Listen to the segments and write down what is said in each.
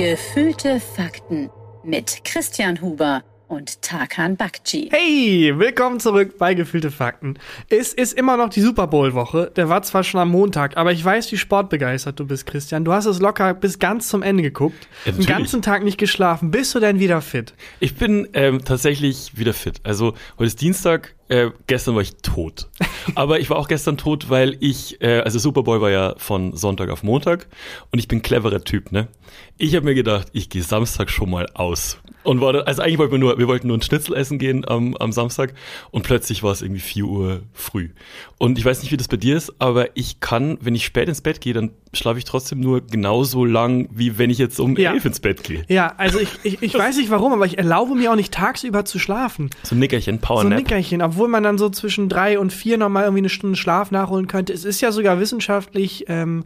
Gefühlte Fakten mit Christian Huber und Tarkan Bakci. Hey, willkommen zurück bei Gefühlte Fakten. Es ist immer noch die Super Bowl-Woche. Der war zwar schon am Montag, aber ich weiß, wie sportbegeistert du bist, Christian. Du hast es locker bis ganz zum Ende geguckt. Ja, Den ganzen Tag nicht geschlafen. Bist du denn wieder fit? Ich bin ähm, tatsächlich wieder fit. Also heute ist Dienstag, äh, gestern war ich tot. Aber ich war auch gestern tot, weil ich, äh, also Super Bowl war ja von Sonntag auf Montag und ich bin cleverer Typ, ne? Ich habe mir gedacht, ich gehe Samstag schon mal aus. Und war dann, also eigentlich wollten wir nur, wir wollten nur ein Schnitzel essen gehen am, am Samstag und plötzlich war es irgendwie 4 Uhr früh. Und ich weiß nicht, wie das bei dir ist, aber ich kann, wenn ich spät ins Bett gehe, dann schlafe ich trotzdem nur genauso lang, wie wenn ich jetzt um Ja. elf ins Bett gehe. Ja, also ich, ich, ich weiß nicht warum, aber ich erlaube mir auch nicht tagsüber zu schlafen. So ein Nickerchen, Power So ein. Nickerchen, obwohl man dann so zwischen drei und vier nochmal irgendwie eine Stunde Schlaf nachholen könnte. Es ist ja sogar wissenschaftlich, ähm,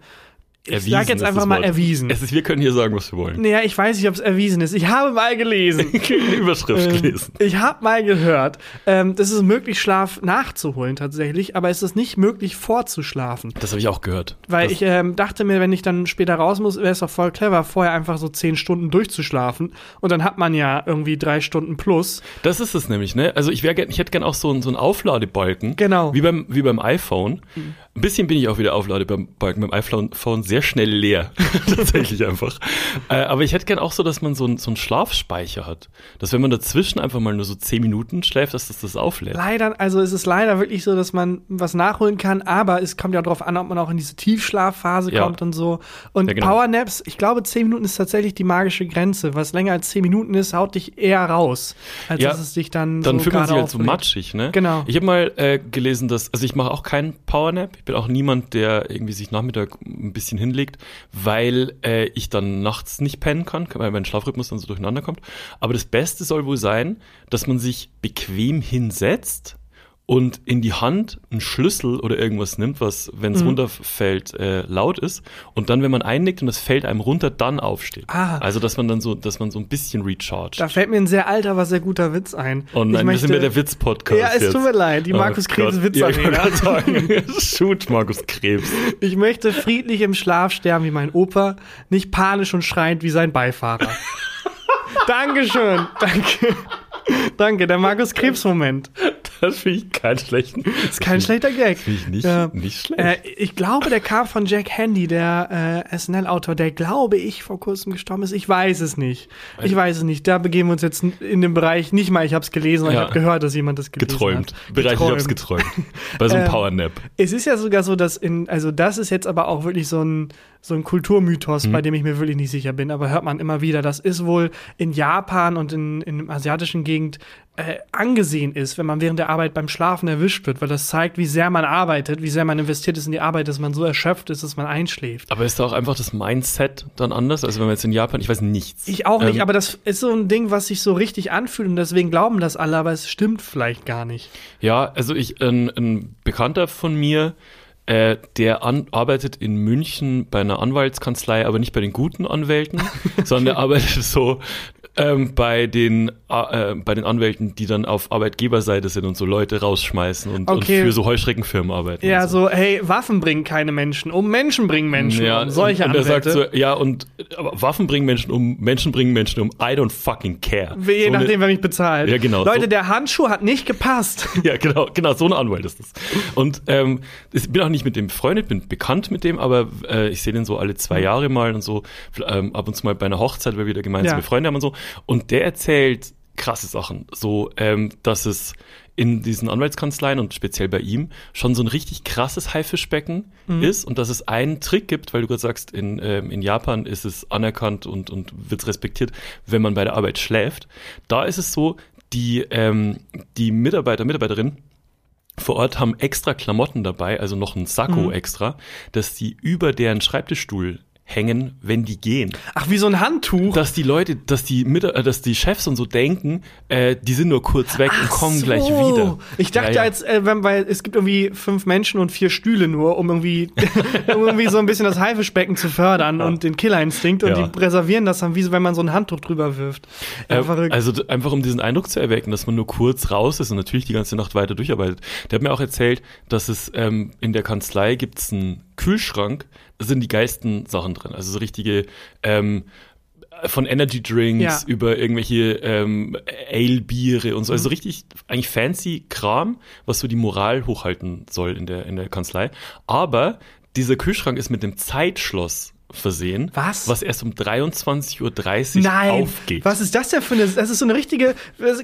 ich Erwiesen sag jetzt ist einfach mal Wort. erwiesen. Es ist, wir können hier sagen, was wir wollen. Naja, ich weiß nicht, ob es erwiesen ist. Ich habe mal gelesen. Überschrift Ähm, gelesen. Ich habe mal gehört, ähm, das ist möglich, Schlaf nachzuholen tatsächlich, aber es ist nicht möglich, vorzuschlafen. Das habe ich auch gehört. Weil das, ich ähm, dachte mir, wenn ich dann später raus muss, wäre es doch voll clever, vorher einfach so zehn Stunden durchzuschlafen. Und dann hat man ja irgendwie drei Stunden plus. das ist es nämlich, ne? Also ich gern, ich hätte gern auch so, einen- so einen Aufladebalken. Genau. Wie beim, wie beim iPhone. Ein bisschen bin ich auch wieder Aufladebalken beim iPhone Phone sehr schnell leer. Tatsächlich einfach. Äh, aber ich hätte gern auch so, dass man so, einen- so einen Schlafspeicher hat. Dass wenn man dazwischen einfach mal nur so zehn Minuten schläft, dass das das auflädt. Leider, also es ist leider wirklich so, dass man was nachholen kann, aber es kommt ja darauf an, ob man auch in diese Tiefschlafphase Ja. kommt und so. Und Ja, genau. Powernaps, ich glaube, zehn Minuten ist tatsächlich die magische Grenze. Was länger als zehn Minuten ist, haut dich eher raus, als Ja, dass es dich dann, Dann so fühlt man sich halt so matschig, ne? Genau. Ich habe mal äh, gelesen, dass, also ich mache auch keinen Powernap. Ich bin auch niemand, der irgendwie sich Nachmittag ein bisschen hinlegt, weil äh, ich dann nachts nicht pennen kann, weil mein Schlafrhythmus dann so durcheinander kommt. Aber das Beste soll wohl sein, dass man sich bequem hinsetzt und in die Hand einen Schlüssel oder irgendwas nimmt, was, wenn es Mhm. runterfällt, äh, laut ist. Und dann, wenn man einnickt und das fällt einem runter, dann aufsteht. Ah. Also, dass man dann so, dass man so ein bisschen recharged. Da fällt mir ein sehr alter, aber sehr guter Witz ein. Oh nein, ich wir sind bei der Witz-Podcast. Ja, es jetzt. tut mir leid, die Oh Markus Krebs. Witz Ja, ich wollte sagen, shoot, Markus Krebs. Ich möchte friedlich im Schlaf sterben wie mein Opa, nicht panisch und schreiend wie sein Beifahrer. Dankeschön, danke. Danke, der Markus Krebs-Moment. Das finde ich keinen schlechten. Ist kein schlechter Gag. Finde ich nicht, Ja. nicht schlecht. Äh, ich glaube, der kam von Jack Handy, der äh, SNL-Autor, der, glaube ich, vor kurzem gestorben ist. Ich weiß es nicht. Ich weiß es nicht. Da begeben wir uns jetzt in den Bereich, nicht mal ich habe es gelesen, sondern Ja. ich habe gehört, dass jemand das gelesen geträumt. hat. Bereich, ich hab's geträumt. Bei so einem Ähm, Powernap. Es ist ja sogar so, dass in, also das ist jetzt aber auch wirklich so ein, so ein Kulturmythos, bei dem ich mir wirklich nicht sicher bin, aber hört man immer wieder, das ist wohl in Japan und in, in der asiatischen Gegend äh, angesehen ist, wenn man während der Arbeit beim Schlafen erwischt wird, weil das zeigt, wie sehr man arbeitet, wie sehr man investiert ist in die Arbeit, dass man so erschöpft ist, dass man einschläft. Aber ist da auch einfach das Mindset dann anders? Also wenn man jetzt in Japan, ich weiß nichts. Ich auch nicht, Ähm, aber das ist so ein Ding, was sich so richtig anfühlt und deswegen glauben das alle, aber es stimmt vielleicht gar nicht. Ja, also ich, ein, ein Bekannter von mir, äh, der an, arbeitet in München bei einer Anwaltskanzlei, aber nicht bei den guten Anwälten, sondern der arbeitet so ähm, bei den äh, bei den Anwälten, die dann auf Arbeitgeberseite sind und so Leute rausschmeißen und, und Okay. für so Heuschreckenfirmen arbeiten. Ja, und so, hey, Waffen bringen keine Menschen um, Menschen bringen Menschen Ja, um. Solche und, und er sagt so, ja, und aber Waffen bringen Menschen um, Menschen bringen Menschen um, I don't fucking care. Je so nachdem, eine, wer mich bezahlt. Ja, genau, Leute, so- der Handschuh hat nicht gepasst. Ja, genau, genau, so ein Anwalt ist das. Und ähm, ich bin auch nicht mit dem befreundet, bin bekannt mit dem, aber äh, ich sehe den so alle zwei Jahre mal und so, ähm, ab und zu mal bei einer Hochzeit, weil wir da gemeinsame Ja. Freunde haben und so. Und der erzählt krasse Sachen, so, ähm, dass es in diesen Anwaltskanzleien und speziell bei ihm schon so ein richtig krasses Haifischbecken ist und dass es einen Trick gibt, weil du gerade sagst, in, ähm, in Japan ist es anerkannt und, und wird respektiert, wenn man bei der Arbeit schläft. Da ist es so, die, ähm, die Mitarbeiter, Mitarbeiterin vor Ort haben extra Klamotten dabei, also noch ein Sakko Mhm. extra, dass die über deren Schreibtischstuhl hängen, wenn die gehen. Ach, wie so ein Handtuch. Dass die Leute, dass die, Mit äh, dass die Chefs und so denken, äh, die sind nur kurz weg und Ach kommen so. gleich wieder. Ich dachte, Ja, ja. als äh, wenn, weil es gibt irgendwie fünf Menschen und vier Stühle nur, um irgendwie, um irgendwie so ein bisschen das Haifischbecken zu fördern und den Killerinstinkt und Ja. die reservieren das dann, wie so, wenn man so ein Handtuch drüber wirft. Ja, Äh, verrückt. also d- einfach um diesen Eindruck zu erwecken, dass man nur kurz raus ist und natürlich die ganze Nacht weiter durcharbeitet. Der hat mir auch erzählt, dass es ähm, in der Kanzlei gibt's einen Kühlschrank, sind die geilsten Sachen drin. Also so richtige ähm, von Energy Drinks Ja. über irgendwelche ähm, Ale-Biere und so. Mhm. Also richtig eigentlich fancy Kram, was so die Moral hochhalten soll in der, in der Kanzlei. Aber dieser Kühlschrank ist mit einem Zeitschloss versehen, Was? was erst um 23.30 Uhr Nein, aufgeht. was ist das denn für eine, das ist so eine richtige,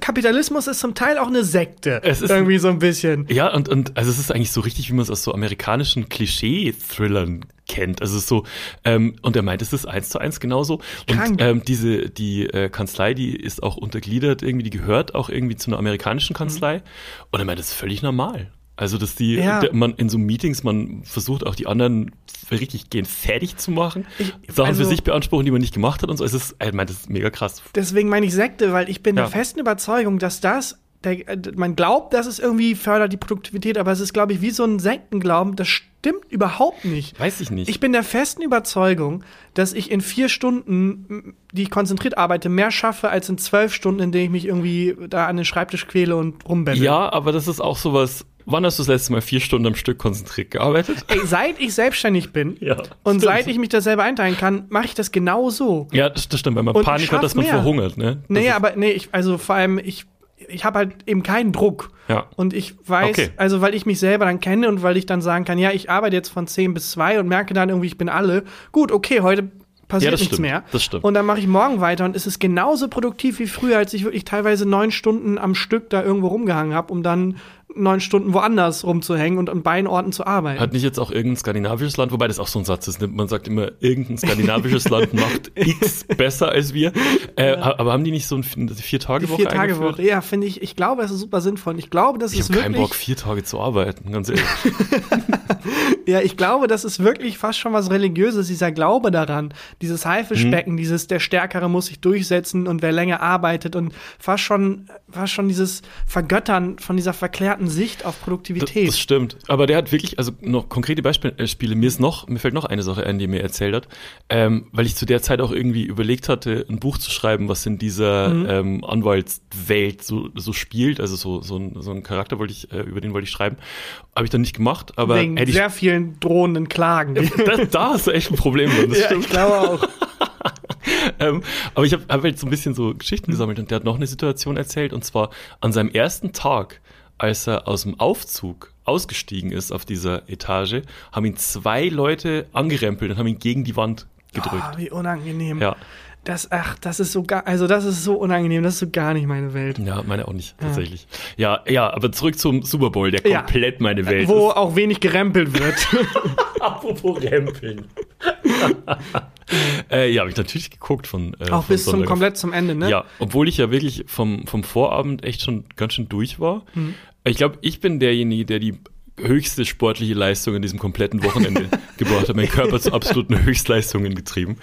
Kapitalismus ist zum Teil auch eine Sekte. Es ist- irgendwie so ein bisschen. Ja, und, und also es ist eigentlich so richtig, wie man es aus so amerikanischen Klischee-Thrillern kennt. Also es ist so, ähm, und er meint, es ist eins zu eins genauso. Krank. Und ähm, diese, die äh, Kanzlei, die ist auch untergliedert, irgendwie, die gehört auch irgendwie zu einer amerikanischen Kanzlei. Und er meint, das ist völlig normal. Also, dass die. Ja. der, man in so Meetings, man versucht auch die anderen richtig gehend fertig zu machen, Ich- Sachen also- für sich beanspruchen, die man nicht gemacht hat und so. Es ist, er meint, das ist mega krass. Deswegen meine ich Sekte, weil ich bin Ja. der festen Überzeugung, dass das, der, äh, man glaubt, dass es irgendwie fördert die Produktivität, aber es ist, glaube ich, wie so ein Sektenglauben, das stimmt überhaupt nicht. Weiß ich nicht. Ich bin der festen Überzeugung, dass ich in vier Stunden, die ich konzentriert arbeite, mehr schaffe als in zwölf Stunden, in denen ich mich irgendwie da an den Schreibtisch quäle und rumbette. ja, aber das ist auch sowas. Wann hast du das letzte Mal vier Stunden am Stück konzentriert gearbeitet? Ey, seit ich selbstständig bin Ja, und stimmt. seit ich mich da selber einteilen kann, mache ich das genau so. Ja, das, das stimmt, wenn man Und Panik hat, dass man mehr. verhungert, ne? Das Nee, aber nee, ich, also vor allem, ich, ich habe halt eben keinen Druck. Ja. Und ich weiß, Okay. also weil ich mich selber dann kenne und weil ich dann sagen kann, ja, ich arbeite jetzt von 10 bis 2 und merke dann irgendwie, ich bin alle. Gut, okay, heute passiert Ja, das nichts stimmt, mehr. das stimmt. Und dann mache ich morgen weiter und es ist genauso produktiv wie früher, als ich wirklich teilweise neun Stunden am Stück da irgendwo rumgehangen habe, um dann neun Stunden woanders rumzuhängen und an beiden Orten zu arbeiten. Hat nicht jetzt auch irgendein skandinavisches Land, wobei das auch so ein Satz ist, ne? man sagt immer, irgendein skandinavisches Land macht X besser als wir. Äh, Aber haben die nicht so eine Vier-Tage-Woche vier Tage eingeführt? Woche. Ja, finde ich, ich glaube, es ist super sinnvoll. Ich glaube, das Ich ist habe wirklich. keinen Bock, vier Tage zu arbeiten, ganz ehrlich. Ja, ich glaube, das ist wirklich fast schon was Religiöses, dieser Glaube daran. Dieses Haifischbecken, dieses, der Stärkere muss sich durchsetzen und wer länger arbeitet und fast schon, fast schon dieses Vergöttern von dieser verklärten Sicht auf Das, Produktivität. das stimmt. Aber der hat wirklich, also noch konkrete Beispiele. äh. Mir ist noch, mir fällt noch eine Sache ein, die er mir erzählt hat, ähm, weil ich zu der Zeit auch irgendwie überlegt hatte, ein Buch zu schreiben, was in dieser Mhm. ähm, Anwaltswelt so, so spielt. Also so, so, ein, so ein Charakter wollte ich, äh, über den wollte ich schreiben. Habe ich dann nicht gemacht, aber Wegen hätte ich. sehr vielen drohenden Klagen. Da, da hast du echt ein Problem drin, das ja, stimmt. ich glaube auch. Ähm, aber ich habe hab halt so ein bisschen so Geschichten gesammelt und der hat noch eine Situation erzählt und zwar an seinem ersten Tag, als er aus dem Aufzug ausgestiegen ist auf dieser Etage, haben ihn zwei Leute angerempelt und haben ihn gegen die Wand gedrückt. Oh, wie unangenehm. Ja, Das, ach, das ist so gar, also das ist so unangenehm, das ist so gar nicht meine Welt. ja, meine auch nicht, tatsächlich. Ja, ja, aber zurück zum Super Bowl, der Ja. komplett meine Welt Wo ist. auch wenig gerempelt wird. Apropos Rempeln. äh, ja, habe ich natürlich geguckt von äh, auch von bis zum Sonntag auf- komplett zum Ende, ne? Ja, obwohl ich ja wirklich vom, vom Vorabend echt schon ganz schön durch war. Mhm. Ich glaube, ich bin derjenige, der die höchste sportliche Leistung in diesem kompletten Wochenende gebracht hat. Mein Körper zu absoluten Höchstleistungen getrieben.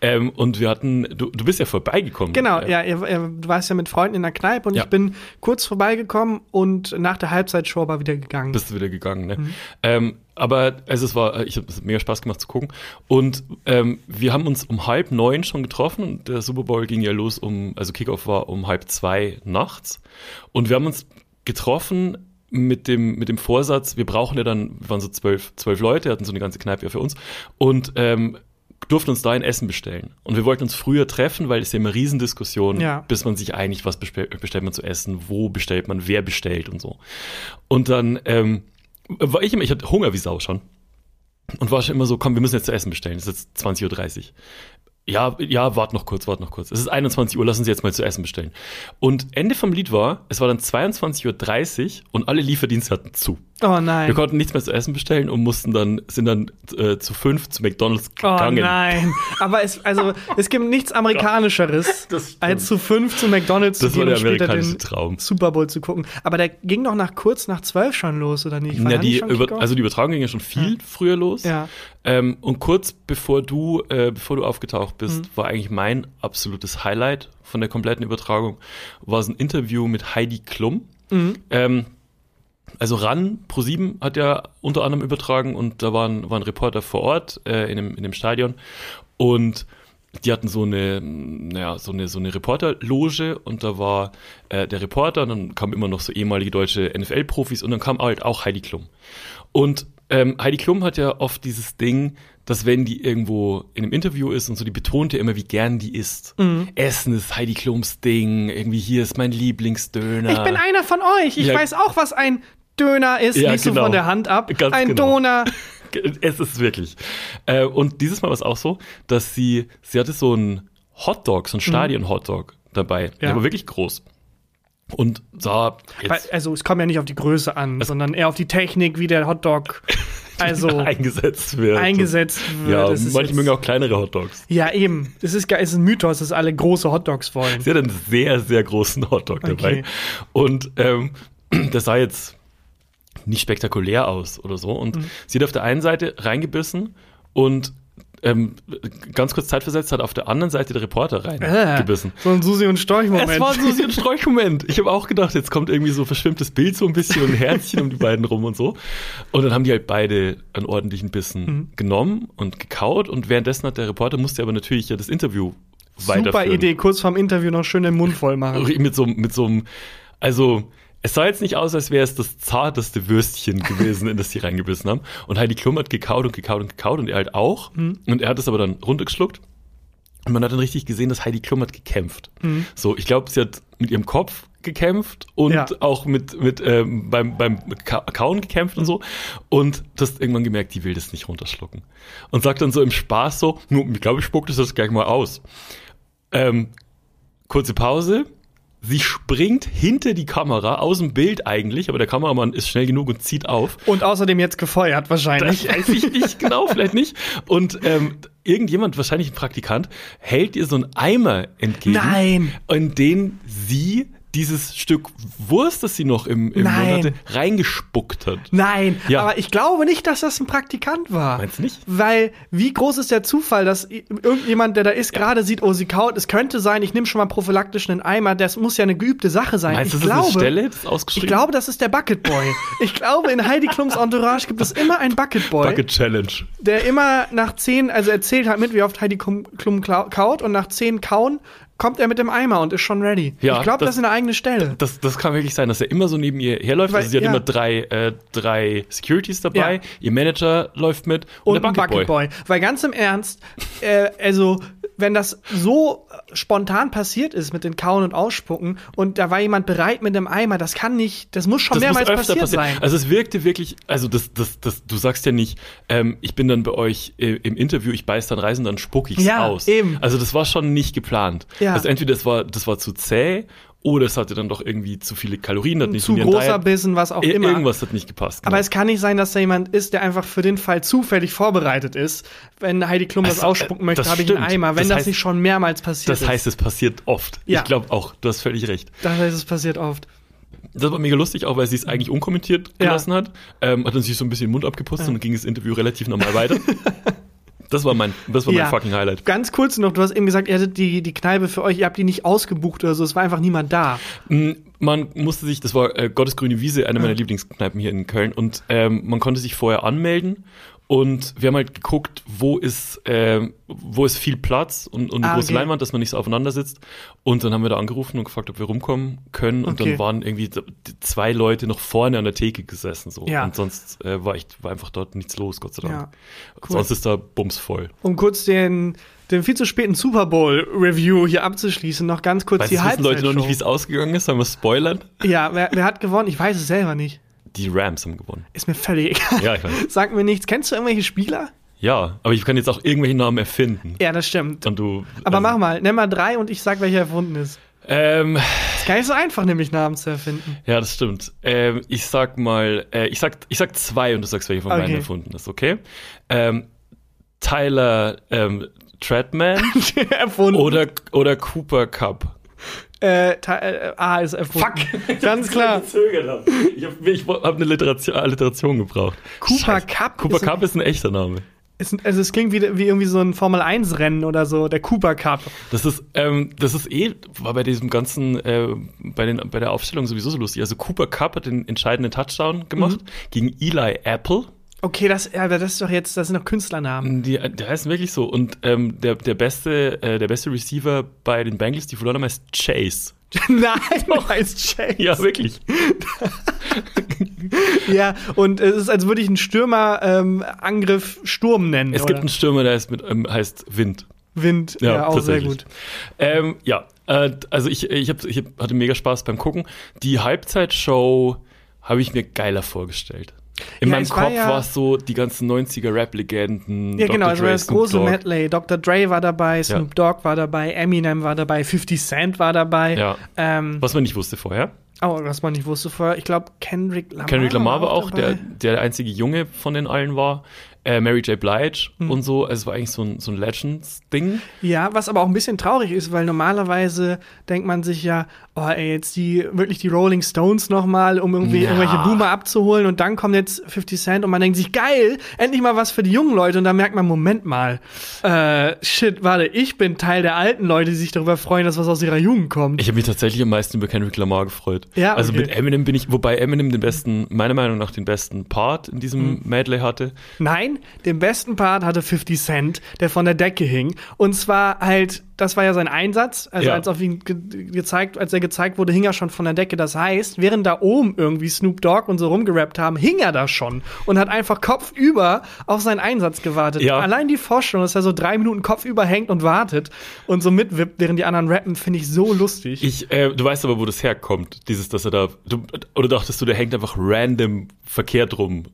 Ähm, und wir hatten, du, du bist ja vorbeigekommen. Genau, ja, ihr, ihr, du warst ja mit Freunden in der Kneipe und Ja. ich bin kurz vorbeigekommen und nach der Halbzeitshow aber wieder gegangen. Bist du wieder gegangen, ne? Mhm. Ähm, aber also es war, ich habe es mega Spaß gemacht zu gucken. Und ähm, wir haben uns um halb neun schon getroffen und der Super Bowl ging ja los um, also Kickoff war um halb zwei nachts. Und wir haben uns getroffen mit dem, mit dem Vorsatz, wir brauchen ja dann, wir waren so zwölf, zwölf Leute, hatten so eine ganze Kneipe ja für uns und ähm, durften uns da ein Essen bestellen. Und wir wollten uns früher treffen, weil es ja immer Riesendiskussionen, Ja. bis man sich einigt, was bestellt, bestellt man zu essen, wo bestellt man, wer bestellt und so. Und dann ähm, war ich immer, ich hatte Hunger wie Sau schon. Und war schon immer so, komm, wir müssen jetzt zu essen bestellen. Es ist jetzt 20.30 Uhr. Ja, ja, wart noch kurz, wart noch kurz. Es ist 21 Uhr, lass uns jetzt mal zu essen bestellen. Und Ende vom Lied war, es war dann 22.30 Uhr und alle Lieferdienste hatten zu. Oh nein. Wir konnten nichts mehr zu essen bestellen und mussten dann, sind dann äh, zu fünf zu McDonalds Oh gegangen. nein. Aber es, also, es gibt nichts Amerikanischeres, als zu fünf zu McDonalds Das zu war gehen der und später amerikanische den Traum. Super Bowl zu gucken. Aber der ging doch nach kurz nach zwölf schon los, oder nicht? War Ja, die, über, also die Übertragung ging ja schon viel früher los. Ja. Ähm, und kurz bevor du, äh, bevor du aufgetaucht bist, Mhm. war eigentlich mein absolutes Highlight von der kompletten Übertragung, war es ein Interview mit Heidi Klum. Mhm. Ähm, also RAN Pro7 hat ja unter anderem übertragen und da waren, waren Reporter vor Ort äh, in, dem, in dem Stadion und die hatten so eine, naja, so eine, so eine Reporterloge und da war äh, der Reporter und dann kamen immer noch so ehemalige deutsche NFL-Profis und dann kam halt auch Heidi Klum. Und ähm, Heidi Klum hat ja oft dieses Ding, dass wenn die irgendwo in einem Interview ist und so, die betont ja immer, wie gern die isst. Mhm. Essen ist Heidi Klums Ding, irgendwie hier ist mein Lieblingsdöner. Ich bin einer von euch. Ich Ja. weiß auch, was ein Döner ist. Ja, du genau. von der Hand ab. Ganz ein genau. Döner. Es ist wirklich. Äh, und dieses Mal war es auch so, dass sie, sie hatte so einen Hotdog, so einen Stadion-Hotdog dabei. Der Mhm. Ja. war wirklich groß. Und jetzt also es kommt ja nicht auf die Größe an, sondern eher auf die Technik, wie der Hotdog also eingesetzt wird. eingesetzt wird. Ja, manche mögen auch kleinere Hotdogs. Ja, eben. Es ist, es ist ein Mythos, dass alle große Hotdogs wollen. Sie hat einen sehr, sehr großen Hotdog dabei. Okay. Und ähm, das sah jetzt nicht spektakulär aus oder so. Und Mhm. sie hat auf der einen Seite reingebissen und ähm, ganz kurz Zeit versetzt hat auf der anderen Seite der Reporter Äh, reingebissen. so ein Susi und Storch-Moment. Es war ein Sträuchmoment. Ich habe auch gedacht, jetzt kommt irgendwie so ein verschwimmtes Bild so ein bisschen und ein Herzchen um die beiden rum und so. Und dann haben die halt beide einen ordentlichen Bissen Mhm. genommen und gekaut und währenddessen hat der Reporter musste aber natürlich ja das Interview Super weiterführen. Idee, kurz vorm Interview noch schön den Mund voll machen. Mit so, mit so einem, also es sah jetzt nicht aus, als wäre es das zarteste Würstchen gewesen, in das die reingebissen haben. Und Heidi Klum hat gekaut und gekaut und gekaut und er halt auch. Mhm. Und er hat es aber dann runtergeschluckt. Und man hat dann richtig gesehen, dass Heidi Klum hat gekämpft. So, ich glaube, sie hat mit ihrem Kopf gekämpft und Mhm. Ja. auch mit, mit ähm, beim, beim Ka Kauen gekämpft und so. Und du hast irgendwann gemerkt, die will das nicht runterschlucken. Und sagt dann so im Spaß so, "Nu, ich glaube, ich spuck das jetzt gleich mal aus. Ähm, kurze Pause. Sie springt hinter die Kamera, aus dem Bild eigentlich, aber der Kameramann ist schnell genug und zieht auf. Und außerdem jetzt gefeuert wahrscheinlich. Das weiß ich nicht genau, vielleicht nicht. Und ähm, irgendjemand, wahrscheinlich ein Praktikant, hält ihr so einen Eimer entgegen, Nein. in den sie dieses Stück Wurst, das sie noch im, im Nein. hatte, reingespuckt hat. Nein, Ja. aber ich glaube nicht, dass das ein Praktikant war. Meinst du nicht? Weil, wie groß ist der Zufall, dass irgendjemand, der da ist, gerade sieht, oh, sie kaut. Es könnte sein, ich nehme schon mal prophylaktisch einen Eimer. Das muss ja eine geübte Sache sein. Meinst du, ich das ist glaube, eine Stelle, das ist ausgeschrieben? ich glaube, das ist der Bucket Boy. ich glaube, in Heidi Klums Entourage gibt es immer einen Bucket Boy, Bucket Challenge. der immer nach zehn, also erzählt halt mit, wie oft Heidi Klum, kaut und nach zehn Kauen kommt er mit dem Eimer und ist schon ready. Ja, ich glaube, das, das- ist eine eigene Stelle. Das, das kann wirklich sein, dass er immer so neben ihr herläuft. Weil- also sie hat ja. immer drei, äh, drei Securities dabei, Ja. ihr Manager läuft mit und, und der ein Bucket, Bucket Boy. Boy. Weil ganz im Ernst, äh, also wenn das so spontan passiert ist mit den Kauen und Ausspucken und da war jemand bereit mit dem Eimer, das kann nicht, das muss schon Das muss mehrmals öfter passiert passieren. sein. Also es wirkte wirklich, also das, das, das, du sagst ja nicht, ähm, ich bin dann bei euch äh, im Interview, ich beiß dann reisen, dann spuck ich's Ja, aus. eben. Also das war schon nicht geplant. Ja. Also entweder das war, das war zu zäh oder es hatte dann doch irgendwie zu viele Kalorien, hat nicht Zu großer Diet- Bissen, was auch immer. Irgendwas hat nicht gepasst. Aber genau. es kann nicht sein, dass da jemand ist, der einfach für den Fall zufällig vorbereitet ist. Wenn Heidi Klum das Also, ausspucken äh, möchte, das habe ich einen. Eimer. Wenn Das das, heißt- nicht schon mehrmals passiert das heißt, ist. es passiert oft. Ja. Ich glaube auch, du hast völlig recht. Das heißt, es passiert oft. Das war mega lustig, auch weil sie es eigentlich unkommentiert Ja. gelassen hat. Ähm, hat dann sich so ein bisschen den Mund abgeputzt und dann ging das Interview relativ normal weiter. das war mein, das war mein Ja. fucking Highlight. Ganz kurz noch, du hast eben gesagt, ihr hattet die, die Kneipe für euch, ihr habt die nicht ausgebucht oder so, es war einfach niemand da. Mm, Man musste sich, das war äh, Gottes grüne Wiese, eine meiner Lieblingskneipen hier in Köln, und ähm, man konnte sich vorher anmelden. Und wir haben halt geguckt, wo ist, ähm, wo ist viel Platz und, und eine Ah, große okay. Leinwand, dass man nicht so aufeinander sitzt. Und dann haben wir da angerufen und gefragt, ob wir rumkommen können. Und Okay. dann waren irgendwie zwei Leute noch vorne an der Theke gesessen. So. Ja. Und sonst äh, war, echt, war einfach dort nichts los, Gott sei Dank. Ja, cool. Sonst ist da bumsvoll. Um kurz den, den viel zu späten Super Bowl Review hier abzuschließen, noch ganz kurz Weißt die du, wissen Leute noch nicht, wie es ausgegangen ist? Sollen wir spoilern? Ja, wer, wer hat gewonnen? Ich weiß es selber nicht. Die Rams haben gewonnen. Ist mir völlig egal. Ja, ich weiß. Sag mir nichts. Kennst du irgendwelche Spieler? Ja, aber ich kann jetzt auch irgendwelche Namen erfinden. Ja, das stimmt. Und du. Aber also, mach mal, nenn mal drei und ich sag, welcher erfunden ist. Ähm, Ist gar nicht so einfach, nämlich Namen zu erfinden. ja, das stimmt. Ähm, ich sag mal, äh, ich sag, ich sag zwei und du sagst, welche von Okay. beiden erfunden ist, okay? Ähm, Tyler ähm, Treadman erfunden. oder, oder Cooper Cup. Äh, äh, A ist erfunden. Fuck. Ganz klar. Ich habe ich hab eine Literation, Alliteration gebraucht. Cooper Scheiße. Cup Cooper ist Cup ist ein echter Name. Ist, also es klingt wie, wie irgendwie so ein Formel-1-Rennen oder so, der Cooper Cup. Das ist, ähm, das ist eh, war bei diesem ganzen, äh, bei, den, bei der Aufstellung sowieso so lustig. Also Cooper Cup hat den entscheidenden Touchdown gemacht gegen Eli Apple. Okay, das, ja, aber das ist doch jetzt, das sind doch Künstlernamen. Die, der heißt wirklich so. Und ähm, der, der, beste, äh, der beste Receiver bei den Bengals, die verloren haben, heißt Chase. Nein, du heißt Chase. Ja, wirklich. Ja, und es ist, als würde ich einen Stürmerangriff ähm, Sturm nennen. Es oder? gibt einen Stürmer, der heißt, mit, ähm, heißt Wind. Wind, ja, auch sehr gut. Ähm, ja, äh, also ich, ich, hab, ich hab, hatte mega Spaß beim Gucken. Die Halbzeitshow habe ich mir geiler vorgestellt. In Ja, meinem es war Kopf ja- war es so die ganzen 90er Rap-Legenden. Ja, genau, Dr. also Dre, das Snoop große Dogg. Medley. Dr. Dre war dabei, Snoop Dogg war dabei, Eminem war dabei, 50 Cent war dabei. Ja. Ähm, Was man nicht wusste vorher. oh, was man nicht wusste vorher. Ich glaube, Kendrick Lamar. Kendrick Lamar war auch, dabei. der der einzige Junge von den allen war. Äh, Mary J. Blige Hm. und so. Also es war eigentlich so ein, so ein Legends-Ding. Ja, was aber auch ein bisschen traurig ist, weil normalerweise denkt man sich ja, oh ey, jetzt die, wirklich die Rolling Stones nochmal, um irgendwie Ja. irgendwelche Boomer abzuholen und dann kommt jetzt 50 Cent und man denkt sich, geil, endlich mal was für die jungen Leute und dann merkt man, Moment mal, äh, shit, warte, ich bin Teil der alten Leute, die sich darüber freuen, dass was aus ihrer Jugend kommt. Ich habe mich tatsächlich am meisten über Kendrick Lamar gefreut. Ja, Also okay. mit Eminem bin ich, wobei Eminem den besten, meiner Meinung nach den besten Part in diesem Hm. Medley hatte. Nein, den besten Part hatte 50 Cent, der von der Decke hing. Und zwar halt, das war ja sein Einsatz. Also Ja. als auf ihn ge gezeigt, als er gezeigt wurde, hing er schon von der Decke. Das heißt, während da oben irgendwie Snoop Dogg und so rumgerappt haben, hing er da schon und hat einfach kopfüber auf seinen Einsatz gewartet. Ja. Allein die Vorstellung, dass er so drei Minuten kopfüber hängt und wartet und so mitwippt, während die anderen rappen, finde ich so lustig. Ich, äh, du weißt aber, wo das herkommt. Dieses, dass er da, du, oder dachtest du, der hängt einfach random verkehrt rum.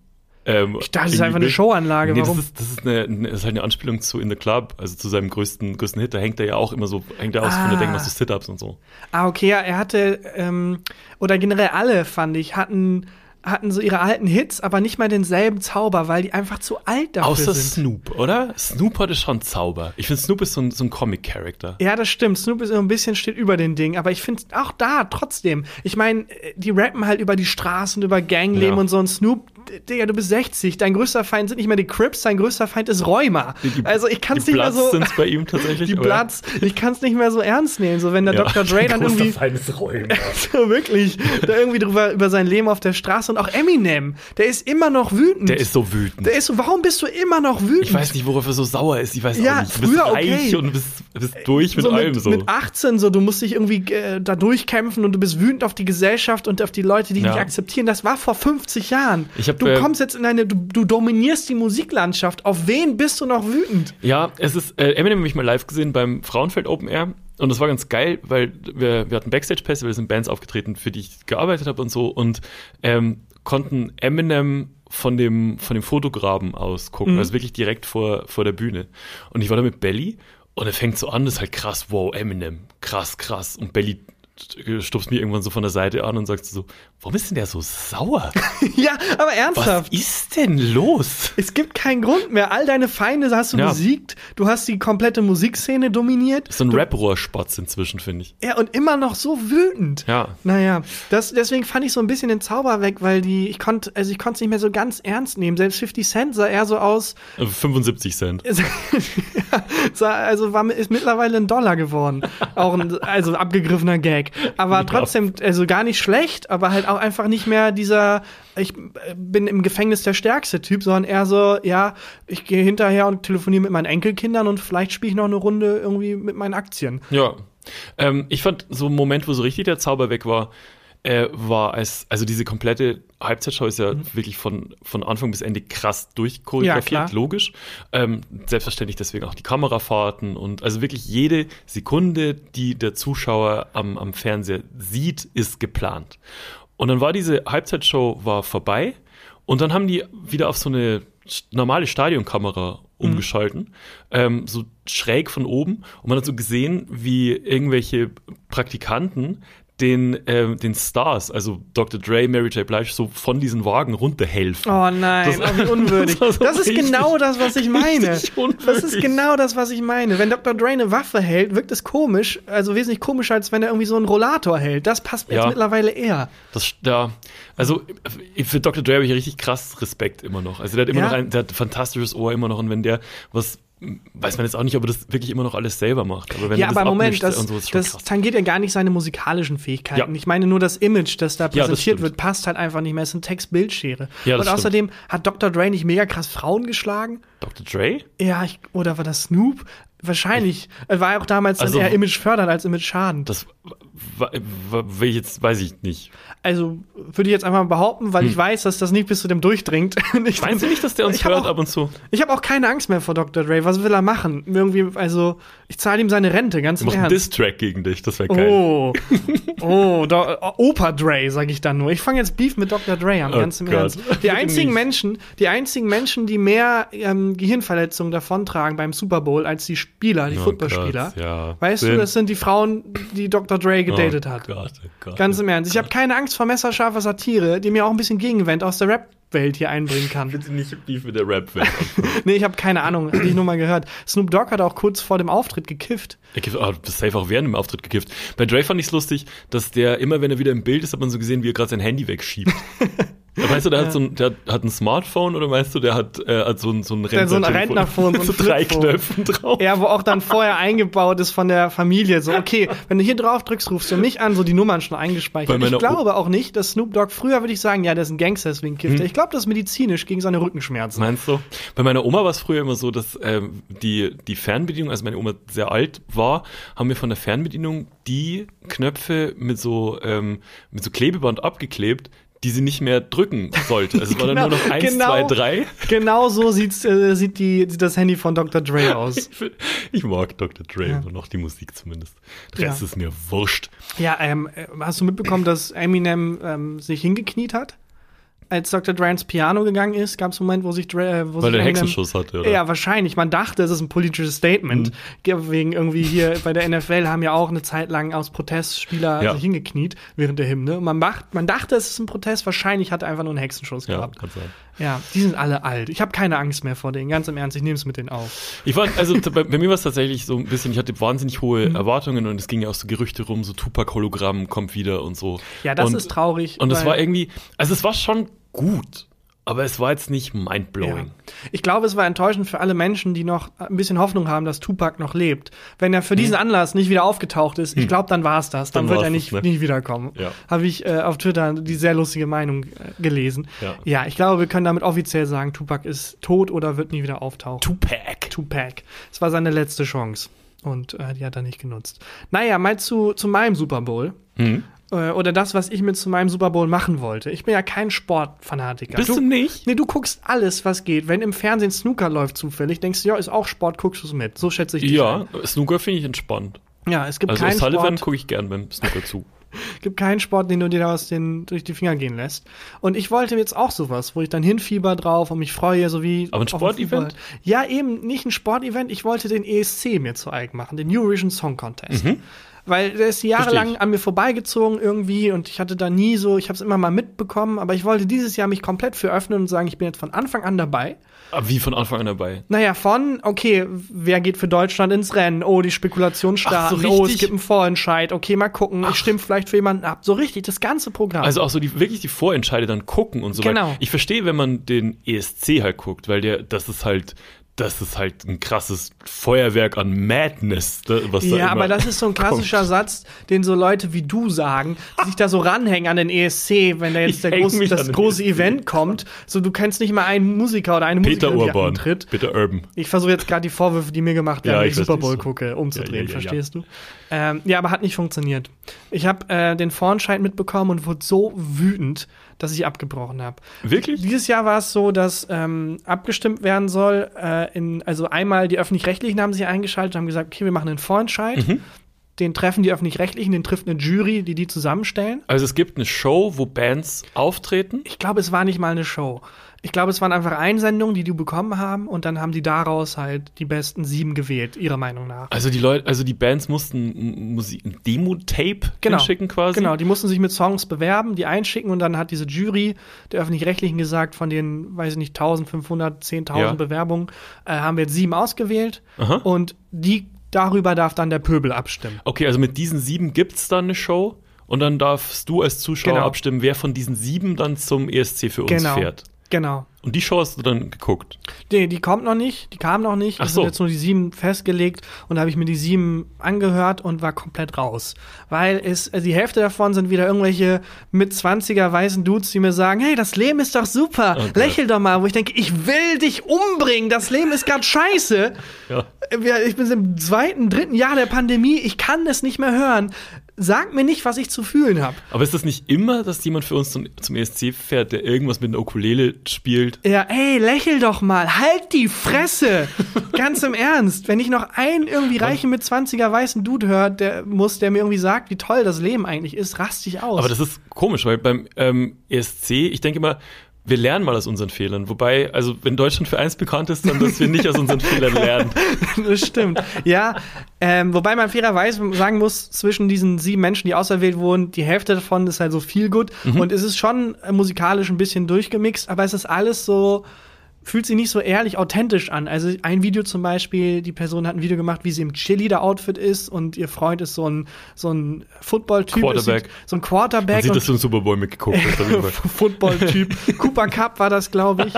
Ähm, Ich dachte, das ist einfach eine Showanlage. Nee, Warum? das ist, das ist, eine, eine, das ist halt eine Anspielung zu In the Club, also zu seinem größten, größten Hit. Da hängt er ja auch immer so, hängt er aus von der Ah. Denk, machst du Sit-Ups und so. Ah, okay, ja, er hatte, ähm, oder generell alle, fand ich, hatten, hatten so ihre alten Hits, aber nicht mal denselben Zauber, weil die einfach zu alt dafür Außer sind. Snoop, oder? Snoop hatte schon Zauber. Ich finde, Snoop ist so ein, so ein Comic-Character. Ja, das stimmt. Snoop ist immer ein bisschen steht über den Ding, aber ich finde auch da trotzdem. Ich meine, die rappen halt über die Straßen, über Gangleben Ja. und so. Und Snoop, Digga, du bist 60. Dein größter Feind sind nicht mehr die Crips, dein größter Feind ist Rheuma. also ich kann es nicht mehr Bloods so. sind's bei ihm tatsächlich. Die. Bloods, ich kann es nicht mehr so ernst nehmen. So wenn der Ja. Dr. Dre dann irgendwie Feind ist Räumer. so wirklich da irgendwie drüber über sein Leben auf der Straße und auch Eminem, der ist immer noch wütend. Der ist so wütend. der ist so, warum bist du immer noch wütend? Ich weiß nicht, worauf er so sauer ist. Ich weiß Ja, auch nicht. Du bist früher reich okay. und bist, bist durch mit so allem mit, so. mit 18 so, du musst dich irgendwie äh, da durchkämpfen und du bist wütend auf die Gesellschaft und auf die Leute, die dich Ja. nicht akzeptieren. Das war vor 50 Jahren. Ich hab, du äh, kommst jetzt in eine, du, du dominierst die Musiklandschaft. Auf wen bist du noch wütend? Ja, es ist, äh, Eminem habe ich mal live gesehen beim Frauenfeld Open Air. Und das war ganz geil, weil wir, wir hatten Backstage-Pässe, wir sind Bands aufgetreten, für die ich gearbeitet habe und so. Und ähm, konnten Eminem von dem, von dem Fotograben aus gucken, Mhm. also wirklich direkt vor, vor der Bühne. Und ich war da mit Belly und er fängt so an, das ist halt krass, wow, Eminem, krass, krass. Und Belly stupst mir irgendwann so von der Seite an und sagt so, warum ist denn der so sauer? ja, aber Was ernsthaft. ist denn los? Es gibt keinen Grund mehr. All deine Feinde hast du Ja. besiegt. Du hast die komplette Musikszene dominiert. So ein Rap-Rohrspatz inzwischen, finde ich. Ja, und immer noch so wütend. Ja. Naja, das, deswegen fand ich so ein bisschen den Zauber weg, weil die, ich konnte, also ich konnte es nicht mehr so ganz ernst nehmen. Selbst 50 Cent sah eher so aus, 75 Cent. ja, sah, also war, ist mittlerweile ein Dollar geworden. Auch ein, also abgegriffener Gag. Aber Ja. trotzdem, also gar nicht schlecht, aber halt auch einfach nicht mehr dieser, ich äh, bin im Gefängnis der stärkste Typ, sondern eher so, ja, ich gehe hinterher und telefoniere mit meinen Enkelkindern und vielleicht spiele ich noch eine Runde irgendwie mit meinen Aktien. Ja. Ähm, ich fand so ein Moment, wo so richtig der Zauber weg war, äh, war als, also diese komplette Halbzeitshow ist ja wirklich von, von Anfang bis Ende krass Ja, durchchoreografiert, klar. logisch. Ähm, selbstverständlich deswegen auch die Kamerafahrten und also wirklich jede Sekunde, die der Zuschauer am, am Fernseher sieht, ist geplant. Und dann war diese Halbzeitshow war vorbei und dann haben die wieder auf so eine normale Stadionkamera umgeschalten, ähm, so schräg von oben. Und man hat so gesehen, wie irgendwelche Praktikanten den, ähm, den Stars, also Dr. Dre, Mary J. Blige, so von diesen Wagen runterhelfen. Oh nein, Das- oh, wie unwürdig. das Das, ist genau das, was ich meine. Das ist genau das, was ich meine. Wenn Dr. Dre eine Waffe hält, wirkt es komisch, also wesentlich komischer, als wenn er irgendwie so einen Rollator hält. Das passt mir Ja. jetzt mittlerweile eher. Das, ja, also für Dr. Dre habe ich richtig krass Respekt immer noch. Also der hat immer Ja. noch ein, der hat ein fantastisches Ohr immer noch und wenn der was weiß man jetzt auch nicht, ob er das wirklich immer noch alles selber macht. Aber wenn ja, er das aber Moment, das, so, das tangiert ja gar nicht seine musikalischen Fähigkeiten. Ja. Ich meine nur das Image, das da das präsentiert stimmt. wird, passt halt einfach nicht mehr. Es ist eine Text-Bildschere. Ja, das Und außerdem hat Dr. Dre nicht mega krass Frauen geschlagen. Dr. Dre? Ja, ich, oder war das Snoop? Wahrscheinlich. Er war ja auch damals Also- eher Image fördernd als Image schadend. Das will ich jetzt, weiß ich nicht. Also würde ich jetzt einfach mal behaupten, weil ich weiß, dass das nicht bis zu dem durchdringt. Ich Meinst du nicht, dass der uns hört auch- ab und zu? Ich habe auch keine Angst mehr vor Dr. Dre. Was will er machen? Irgendwie, also, ich zahle ihm seine Rente, ganz Wir im Ernst. Diss-Track gegen dich, das wäre geil. Oh, oh, Do Opa Dre, sage ich dann nur. Ich fange jetzt Beef mit Dr. Dre an, Oh ganz im Gott. Ernst. Die einzigen. Menschen, die einzigen Menschen, die mehr ähm, Gehirnverletzungen davontragen beim Super Bowl als die Spieler, die Oh Footballspieler. Ja. Weißt du, Sind- das sind die Frauen, die Dr. Dre gedatet oh hat. Gott, oh Gott. Ganz im Ernst. Ich habe keine Angst vor messerscharfer Satire, die mir auch ein bisschen Gegenwind aus der Rap-Welt hier einbringen kann. Bitte nicht Beef mit der Rap-Welt. Nee, ich habe keine Ahnung, hatte ich nur mal gehört. Snoop Dogg hat auch kurz vor dem Auftritt gekifft. Er gibt oh, safe auch während dem Auftritt gekifft. Bei Dre fand ich es lustig, dass der immer, wenn er wieder im Bild ist, hat man so gesehen, wie er gerade sein Handy wegschiebt. Ja, Meinst du, der, hat so ein, der hat- ein Smartphone oder meinst du, der hat, äh, hat so ein, so ein hat so ein Rentnerphone, mit so drei. Knöpfen drauf? Ja, wo auch dann vorher eingebaut ist von der Familie. So, okay, wenn du hier drauf drückst, rufst du mich an, so die Nummern schon eingespeichert. Ich glaube auch nicht, dass Snoop Dogg, früher würde ich sagen, ja, der ist ein Gangster, deswegen kifft. Hm. Ich glaube, das ist medizinisch gegen seine Rückenschmerzen. Meinst du? Bei meiner Oma war es früher immer so, dass ähm, die, die Fernbedienung, als meine Oma sehr alt war, haben wir von der Fernbedienung die Knöpfe mit so, ähm, mit so Klebeband abgeklebt, die sie nicht mehr drücken sollte. Also es war dann nur noch eins, genau. zwei, drei. Genau so sieht's, äh, sieht, die, das Handy von Dr. Dre aus. Ich, ich mag Dr. Dre immer noch, die Musik zumindest. Der Rest Ja. ist mir wurscht. Ja, ähm, äh, hast du mitbekommen, dass Eminem ähm, sich hingekniet hat? Als Dr. Dre ins Piano gegangen ist, gab es einen Moment, wo sich Dre, äh, wo Weil sich er Eminem- Hexenschuss hatte, oder? Ja, wahrscheinlich. Man dachte, es ist ein politisches Statement. Mhm. Wegen irgendwie hier bei der NFL haben ja auch eine Zeit lang aus Protest Spieler Ja. sich hingekniet während der Hymne. Man, macht, man dachte, es ist ein Protest. Wahrscheinlich hat er einfach nur einen Hexenschuss Ja, gehabt. kann sein. Ja, die sind alle alt. Ich habe keine Angst mehr vor denen. Ganz im Ernst, ich nehme es mit denen auf. Ich war, also bei, bei mir war es tatsächlich so ein bisschen, ich hatte wahnsinnig hohe Mhm. Erwartungen und es ging ja auch so Gerüchte rum, so Tupac-Hologramm kommt wieder und so. Ja, das und, ist traurig. Und es war irgendwie, also es war schon gut, aber es war jetzt nicht mindblowing. Ja. Ich glaube, es war enttäuschend für alle Menschen, die noch ein bisschen Hoffnung haben, dass Tupac noch lebt. Wenn er für diesen Anlass nicht wieder aufgetaucht ist, ich glaube, dann war es das. Dann, Hm. Dann wird er nicht, das, ne? nicht wiederkommen. Ja. Habe ich äh, auf Twitter die sehr lustige Meinung äh, gelesen. Ja. ich glaube, wir können damit offiziell sagen, Tupac ist tot oder wird nie wieder auftauchen. Tupac. Tupac. Es war seine letzte Chance. Und äh, die hat er nicht genutzt. Naja, mal zu, zu meinem Super Bowl. Hm. Äh, oder das, was ich mit zu meinem Super Bowl machen wollte. Ich bin ja kein Sportfanatiker. Bist du nicht? Nee, du guckst alles, was geht. Wenn im Fernsehen Snooker läuft zufällig, denkst du, ja, ist auch Sport, guckst du es mit. So schätze ich dich Ja, Snooker finde ich entspannt. ein. Ja, es gibt Also keinen Sullivan Sport, gucke ich gern beim Snooker zu. gibt keinen Sport, den du dir da aus den, durch die Finger gehen lässt. Und ich wollte jetzt auch sowas, wo ich dann hinfieber drauf und mich freue, so wie. Aber ein Sportevent? Ja, eben nicht ein Sportevent. Ich wollte den ESC mir zu eigen machen, den Eurovision Song Contest. Weil der ist jahrelang an mir vorbeigezogen irgendwie und ich hatte da nie so, ich habe es immer mal mitbekommen, aber ich wollte dieses Jahr mich komplett für öffnen und sagen, ich bin jetzt von Anfang an dabei. Aber wie von Anfang an dabei? Naja, von, okay, wer geht für Deutschland ins Rennen? Oh, die Spekulation starten. so, oh, es gibt einen Vorentscheid. Okay, mal gucken. Ich stimme vielleicht für jemanden ab. So richtig, das ganze Programm. Also auch so die wirklich die Vorentscheide dann gucken und so Genau. weiter. Ich verstehe, wenn man den ESC halt guckt, weil der, das ist halt, das ist halt ein krasses Feuerwerk an Madness, da- was da ja, aber das ist so ein klassischer kommt. Satz, den so Leute wie du sagen, die sich da so ranhängen an den ESC, wenn da jetzt große, das große ESC. Event kommt. So, du kennst nicht mal einen Musiker oder eine Peter Musikerin, die Urban, antritt. Peter Urban. Ich versuche jetzt gerade die Vorwürfe, die mir gemacht werden, Ja, wenn ich ich Super Bowl schon. gucke, umzudrehen. Ja, ja. verstehst du? Ähm, ja, aber hat nicht funktioniert. Ich habe äh, den Vorentscheid mitbekommen und wurde so wütend, dass ich abgebrochen habe. Wirklich? Dieses Jahr war es so, dass ähm, abgestimmt werden soll. Äh, in, also einmal die öffentlich-rechtlichen haben sich eingeschaltet und haben gesagt, okay, wir machen einen Vorentscheid. Mhm. Den treffen die öffentlich-rechtlichen, den trifft eine Jury, die die zusammenstellen. Also es gibt eine Show, wo Bands auftreten. Ich glaube, es war nicht mal eine Show. Ich glaube, es waren einfach Einsendungen, die die bekommen haben und dann haben die daraus halt die besten sieben gewählt, ihrer Meinung nach. Also die Leute, also die Bands mussten Musik, ein Demo-Tape Genau. hinschicken quasi. Genau, die mussten sich mit Songs bewerben, die einschicken und dann hat diese Jury der öffentlich-rechtlichen gesagt, von den, weiß ich nicht, 1500, 10.000 Ja. Bewerbungen, äh, haben wir jetzt sieben ausgewählt Aha. und die darüber darf dann der Pöbel abstimmen. Okay, also mit diesen sieben gibt's dann eine Show und dann darfst du als Zuschauer Genau. abstimmen, wer von diesen sieben dann zum ESC für uns Genau. fährt. Genau. Und die Show hast du dann geguckt. Die, die kommt noch nicht, die kam noch nicht. Ach Es so. sind jetzt nur die sieben festgelegt und da habe ich mir die sieben angehört und war komplett raus. Weil es, äh, die Hälfte davon sind wieder irgendwelche mit 20er weißen Dudes, die mir sagen, hey, das Leben ist doch super, Gott. lächel doch mal, wo ich denke, ich will dich umbringen, das Leben ist gerade scheiße. Ja. Ich bin im zweiten, dritten Jahr der Pandemie, ich kann es nicht mehr hören. Sag mir nicht, was ich zu fühlen habe. Aber ist das nicht immer, dass jemand für uns zum, zum ESC fährt, der irgendwas mit einer Ukulele spielt? Ja, ey, lächel doch mal, halt die Fresse! Ganz im Ernst, wenn ich noch einen irgendwie reichen mit 20er weißen Dude hört, der muss, der mir irgendwie sagt, wie toll das Leben eigentlich ist, raste ich aus. Aber das ist komisch, weil beim ähm, ESC, ich denke immer, wir lernen mal aus unseren Fehlern. Wobei, also wenn Deutschland für eins bekannt ist, dann, dass wir nicht aus unseren Fehlern lernen. das stimmt. Ja, ähm, wobei man fairerweise sagen muss, zwischen diesen sieben Menschen, die auserwählt wurden, die Hälfte davon ist halt so viel gut. Mhm. Und es ist schon musikalisch ein bisschen durchgemixt, aber es ist alles so fühlt sich nicht so ehrlich authentisch an. Also ein Video zum Beispiel, die Person hat ein Video gemacht, wie sie im Cheerleader-Outfit ist und ihr Freund ist so ein, so ein Football-Typ. Quarterback. so ein Quarterback. Man sieht, dass du einen Super Bowl mitgeguckt hast. Football-Typ. Cooper Cup war das, glaube ich.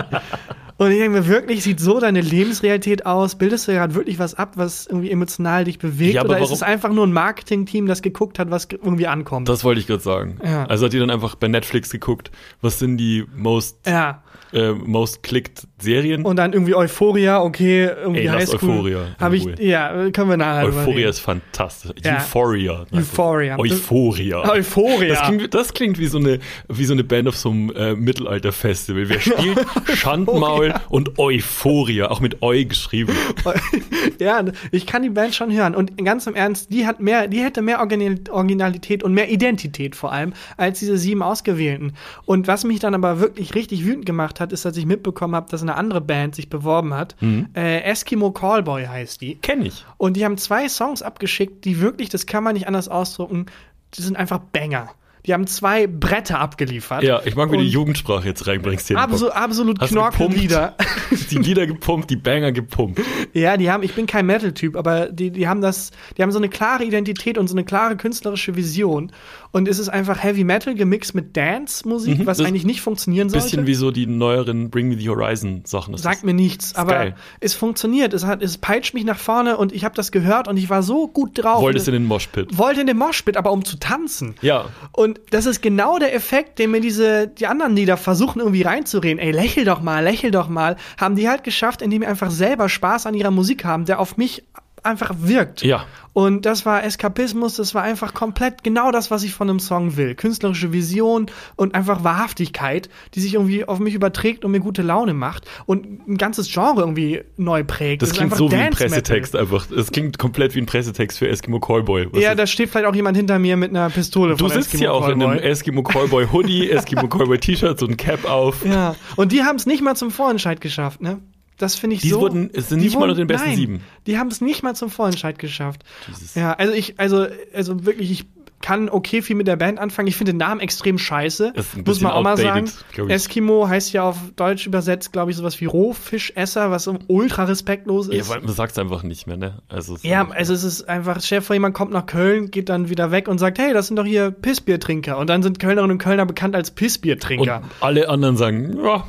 Und ich denke mir wirklich, sieht so deine Lebensrealität aus? Bildest du gerade wirklich was ab, was irgendwie emotional dich bewegt? Ja, oder ist es einfach nur ein Marketing-Team, das geguckt hat, was irgendwie ankommt? Das wollte ich gerade sagen. Ja. Also hat ihr dann einfach bei Netflix geguckt, was sind die most ja äh, most clicked Serien. Und dann irgendwie Euphoria, okay, irgendwie Ey, Highschool. Euphoria. Habe ich, ja, können wir nachher Euphoria ist fantastisch. Ja. Euphoria. Euphoria. Euphoria. Euphoria. Das klingt, das klingt wie so eine, wie so eine Band auf so einem äh, Mittelalter-Festival. Wer spielt Schandmaul und Euphoria, auch mit Eu geschrieben. ja, ich kann die Band schon hören. Und ganz im Ernst, die hat mehr, die hätte mehr Originalität und mehr Identität vor allem als diese sieben Ausgewählten. Und was mich dann aber wirklich richtig wütend gemacht hat, ist, dass ich mitbekommen habe, dass eine andere Band sich beworben hat. Mhm. Äh, Eskimo Callboy heißt die. Kenn ich. Und die haben zwei Songs abgeschickt, die wirklich, das kann man nicht anders ausdrücken, die sind einfach Banger. Die haben zwei Bretter abgeliefert. Ja, ich mag, wie du die Jugendsprache jetzt reinbringst. Hier Abso absolut Knorke-Lieder. die Lieder gepumpt, die Banger gepumpt. Ja, die haben, ich bin kein Metal-Typ, aber die, die haben das, die haben so eine klare Identität und so eine klare künstlerische Vision. Und es ist einfach Heavy Metal gemixt mit Dance-Musik, mhm, was eigentlich nicht funktionieren sollte. Bisschen wie so die neueren Bring Me the Horizon Sachen. Sagt mir nichts, aber geil. es funktioniert. Es, hat, es peitscht mich nach vorne und ich habe das gehört und ich war so gut drauf. Wolltest in den Moshpit. Wollte in den Moshpit, aber um zu tanzen. Ja. Und das ist genau der Effekt, den mir diese, die anderen Lieder versuchen irgendwie reinzureden. Ey, lächel doch mal, lächel doch mal. Haben die halt geschafft, indem die einfach selber Spaß an ihrer Musik haben, der auf mich einfach wirkt. Ja. Und das war Eskapismus, das war einfach komplett genau das, was ich von einem Song will. Künstlerische Vision und einfach Wahrhaftigkeit, die sich irgendwie auf mich überträgt und mir gute Laune macht und ein ganzes Genre irgendwie neu prägt. Das, das klingt so wie ein Pressetext einfach. Es klingt komplett wie ein Pressetext für Eskimo Callboy. Was ja, da steht vielleicht auch jemand hinter mir mit einer Pistole. Du sitzt Eskimo hier auch Callboy. in einem Eskimo Callboy Hoodie, Eskimo Callboy T-Shirt, so ein Cap auf. Ja, und die haben es nicht mal zum Vorentscheid geschafft, ne? Das finde ich die so. Wurden, es sind nicht wurden, mal unter den besten nein, sieben. Die haben es nicht mal zum Vorentscheid geschafft. Jesus. Ja, also ich, also, also wirklich, ich kann okay viel mit der Band anfangen. Ich finde den Namen extrem scheiße. Muss man auch mal sagen. Eskimo heißt ja auf Deutsch übersetzt, glaube ich, sowas wie Rohfischesser, was ultra respektlos ist. Ja, weil man sagt es einfach nicht mehr, ne? Also ja, also es ist einfach, Chef vor jemand kommt nach Köln, geht dann wieder weg und sagt, hey, das sind doch hier Pissbiertrinker. Und dann sind Kölnerinnen und Kölner bekannt als Pissbiertrinker. Und alle anderen sagen, ja,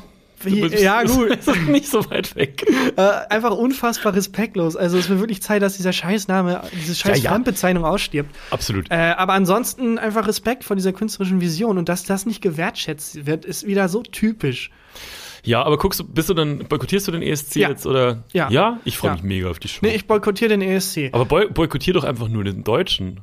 ja, gut. Ist nicht so weit weg. Äh, einfach unfassbar respektlos. Also es wird wirklich Zeit, dass dieser Scheißname, diese scheiß ja, ja. ausstirbt. Absolut. Äh, aber ansonsten einfach Respekt vor dieser künstlerischen Vision und dass das nicht gewertschätzt wird, ist wieder so typisch. Ja, aber guckst du, bist du dann, boykottierst du den ESC ja. jetzt oder? Ja. Ja? Ich freue mich mega auf die Show. Nee, ich boykottiere den ESC. Aber boy boykottier doch einfach nur den Deutschen.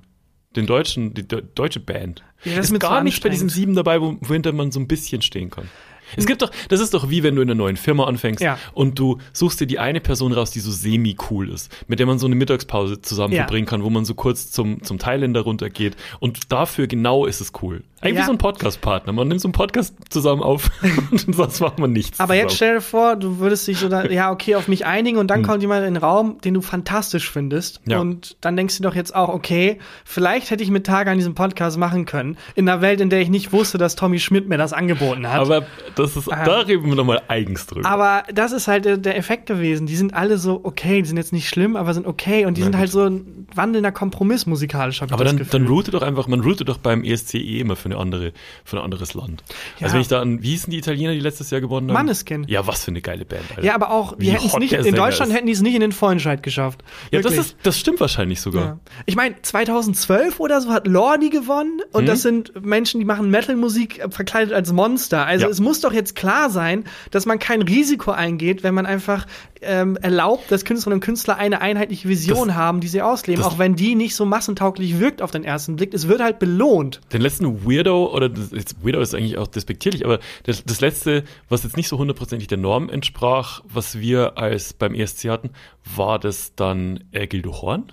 Den deutschen, die de deutsche Band. Ja, das ist, ist gar so nicht bei diesen sieben dabei, wo, wohinter man so ein bisschen stehen kann. Es gibt doch, das ist doch wie wenn du in einer neuen Firma anfängst ja. und du suchst dir die eine Person raus, die so semi-cool ist, mit der man so eine Mittagspause zusammen ja. verbringen kann, wo man so kurz zum, zum Thailänder runtergeht. Und dafür genau ist es cool. Eigentlich ja. so ein Podcast-Partner. Man nimmt so einen Podcast zusammen auf und sonst macht man nichts. Aber zusammen. jetzt stell dir vor, du würdest dich so da, ja, okay, auf mich einigen und dann hm. kommt jemand in den Raum, den du fantastisch findest. Ja. Und dann denkst du doch jetzt auch, okay, vielleicht hätte ich mit Tage an diesem Podcast machen können. In einer Welt, in der ich nicht wusste, dass Tommy Schmidt mir das angeboten hat. Aber das ist, ähm, da reden wir nochmal eigens drüber. Aber das ist halt der, der, Effekt gewesen. Die sind alle so okay, die sind jetzt nicht schlimm, aber sind okay und die ja, sind halt gut. so ein wandelnder Kompromiss musikalisch. Aber dann, dann route doch einfach, man route doch beim ESCE immer für eine andere, für ein anderes Land. Ja. Also wenn ich da an, wie hießen die Italiener, die letztes Jahr gewonnen haben? Manneskin. Ja, was für eine geile Band. Alter. Ja, aber auch, die hätten es nicht, in Deutschland ist. hätten die es nicht in den Vorentscheid geschafft. Ja, das ist, das stimmt wahrscheinlich sogar. Ja. Ich meine, 2012 oder so hat Lordi gewonnen und hm? das sind Menschen, die machen Metal-Musik verkleidet als Monster. Also es muss doch doch jetzt klar sein, dass man kein Risiko eingeht, wenn man einfach ähm, erlaubt, dass Künstlerinnen und Künstler eine einheitliche Vision Das- haben, die sie ausleben, auch wenn die nicht so massentauglich wirkt auf den ersten Blick. Es wird halt belohnt. Den letzten Weirdo, oder das, jetzt Weirdo ist eigentlich auch despektierlich, aber das, das letzte, was jetzt nicht so hundertprozentig der Norm entsprach, was wir als beim ESC hatten, war das dann äh, Gildo Horn?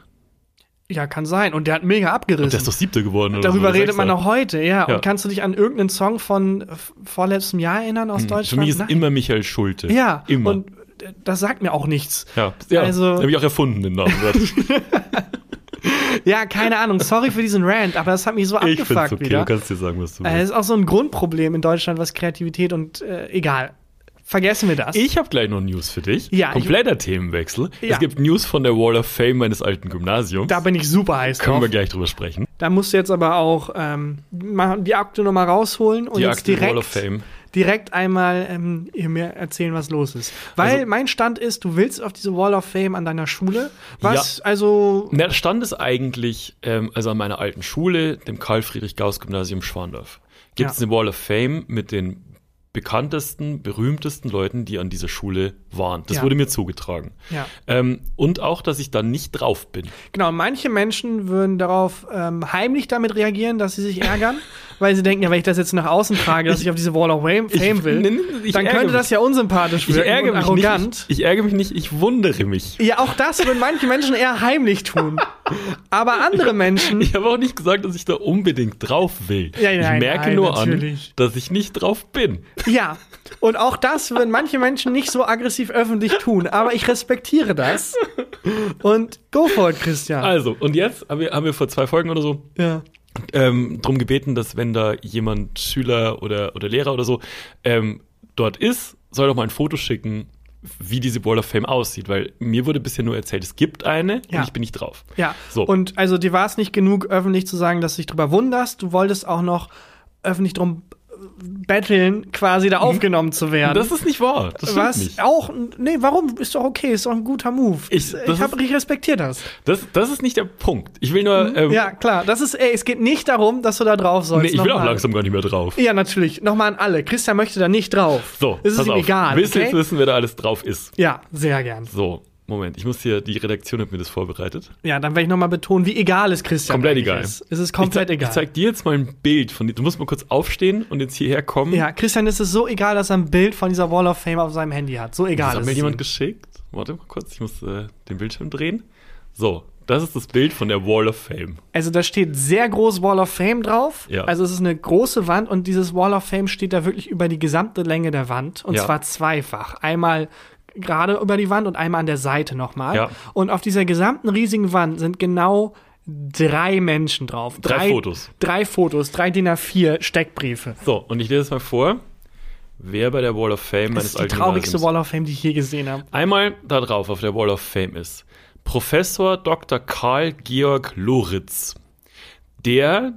Ja, kann sein. Und der hat mega abgerissen. Der ist doch siebter geworden. Oder Darüber so, redet man auch heute, ja. Ja. Und kannst du dich an irgendeinen Song von vorletztem Jahr erinnern aus Deutschland? Für mich ist Nein. immer Michael Schulte. Ja, Immer. und äh, das sagt mir auch nichts. ja, ja also- habe ich auch erfunden, den Namen. Ja, keine Ahnung. Sorry für diesen Rant, aber das hat mich so ich finde es abgefuckt okay, wieder. du kannst dir sagen, was du Äh, Es willst. ist auch so ein Grundproblem in Deutschland, was Kreativität und äh, egal. Vergessen wir das. Ich habe gleich noch News für dich. Ja, ich- Kompletter Themenwechsel. Ja. Es gibt News von der Wall of Fame meines alten Gymnasiums. da bin ich super heiß können wir drauf. gleich drüber sprechen. Da musst du jetzt aber auch ähm, die Akte nochmal rausholen und Die jetzt Akte direkt, Wall of Fame. direkt einmal ähm, mir erzählen, was los ist. Weil Also- mein Stand ist, du willst auf diese Wall of Fame an deiner Schule. Was, also, Na, der Stand ist eigentlich, ähm, also an meiner alten Schule, dem Karl-Friedrich-Gauss-Gymnasium Schwandorf, gibt es Ja. eine Wall of Fame mit den bekanntesten, berühmtesten Leuten, die an dieser Schule waren. Das Ja. wurde mir zugetragen. ja. Ähm, und auch, dass ich da nicht drauf bin. Genau, manche Menschen würden darauf ähm, heimlich damit reagieren, dass sie sich ärgern, weil sie denken, ja, wenn ich das jetzt nach außen trage, dass ich, auf diese Wall of Fame Fame will, ich dann könnte das mich. ja unsympathisch Ich wirken ärgere mich arrogant. nicht. Ich, ich ärgere mich nicht, ich wundere mich. Ja, auch das würden manche Menschen eher heimlich tun. Aber andere Menschen, Ich habe auch nicht gesagt, dass ich da unbedingt drauf will. Ja, nein, ich merke nein, nur natürlich. an, dass ich nicht drauf bin. Ja, und auch das würden manche Menschen nicht so aggressiv öffentlich tun. Aber ich respektiere das. Und go for it, Christian. Also, und jetzt haben wir, haben wir vor zwei Folgen oder so ja. ähm, drum gebeten, dass wenn da jemand, Schüler oder, oder Lehrer oder so, ähm, dort ist, soll doch mal ein Foto schicken, wie diese Wall of Fame aussieht, weil mir wurde bisher nur erzählt, es gibt eine Ja. und ich bin nicht drauf. Ja, So. und also dir war es nicht genug, öffentlich zu sagen, dass du dich drüber wunderst. Du wolltest auch noch öffentlich drum betteln, quasi da aufgenommen zu werden. Das ist nicht wahr. Das Was nicht. auch, nee, warum? Ist doch okay, ist doch ein guter Move. Ich- Ich, das hab, ist- ich respektiere das. Das, das ist nicht der Punkt. Ich will nur. Ähm, Mhm. Ja, klar, das ist, ey, es geht nicht darum, dass du da drauf sollst. nee, ich will auch langsam gar nicht mehr drauf. Ja, natürlich. Nochmal an alle. Christian möchte da nicht drauf. So, es ist pass ihm auf. egal. Willst du Okay? jetzt wissen, wer da alles drauf ist? Ja, sehr gern. So, Moment. Ich muss hier, die Redaktion hat mir das vorbereitet. Ja, dann werde ich nochmal betonen, wie egal es Christian Komplett egal. ist. Es ist komplett ich, egal. Ich zeig dir jetzt mal ein Bild von dir. Du musst mal kurz aufstehen und jetzt hierher kommen. ja, Christian ist es so egal, dass er ein Bild von dieser Wall of Fame auf seinem Handy hat. So egal Das hat mir jemand ihm. geschickt. Warte mal kurz, ich muss äh, den Bildschirm drehen. So, das ist das Bild von der Wall of Fame. Also da steht sehr groß Wall of Fame drauf. Ja. Also es ist eine große Wand und dieses Wall of Fame steht da wirklich über die gesamte Länge der Wand. Und Ja. zwar zweifach. Einmal gerade über die Wand und einmal an der Seite nochmal. Ja. Und auf dieser gesamten riesigen Wand sind genau drei Menschen drauf. Drei Fotos. Drei Fotos, drei DIN A4 Steckbriefe. So, und ich lese es mal vor. Wer bei der Wall of Fame Das meines ist die traurigste Wall of Fame, die ich je gesehen habe. Einmal da drauf auf der Wall of Fame ist Professor Dr. Karl Georg Loritz, der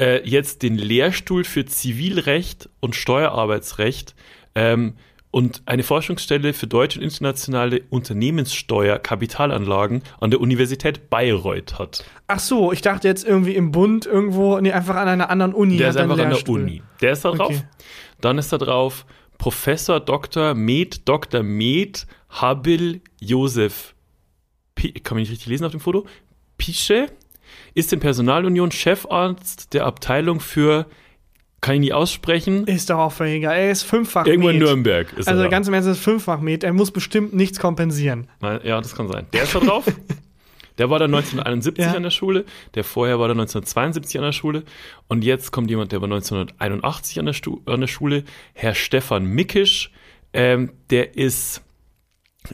äh, jetzt den Lehrstuhl für Zivilrecht und Steuerarbeitsrecht ähm, und eine Forschungsstelle für deutsche und internationale Unternehmenssteuer Kapitalanlagen an der Universität Bayreuth hat. Ach so, ich dachte jetzt irgendwie im Bund irgendwo, nee, einfach an einer anderen Uni. Der ist einfach an der. Uni. Der ist da drauf. Okay. Dann ist da drauf Professor Dr. Med, Dr. Med Habil Josef, Pi- kann man nicht richtig lesen auf dem Foto, Pische, ist in Personalunion Chefarzt der Abteilung für, kann ich nie aussprechen, Ist doch auch völlig egal. Er ist fünffach irgendwo in. Nürnberg ist Also er da. ganz im Ernst, er ist fünffach Med. Er muss bestimmt nichts kompensieren. Nein, ja, das kann sein. Der ist da drauf. Der war dann 1971 Ja. an der Schule, der vorher war dann 1972 an der Schule und jetzt kommt jemand, der war 1981 an der, Stu an der Schule, Herr Stefan Mickisch, ähm, der ist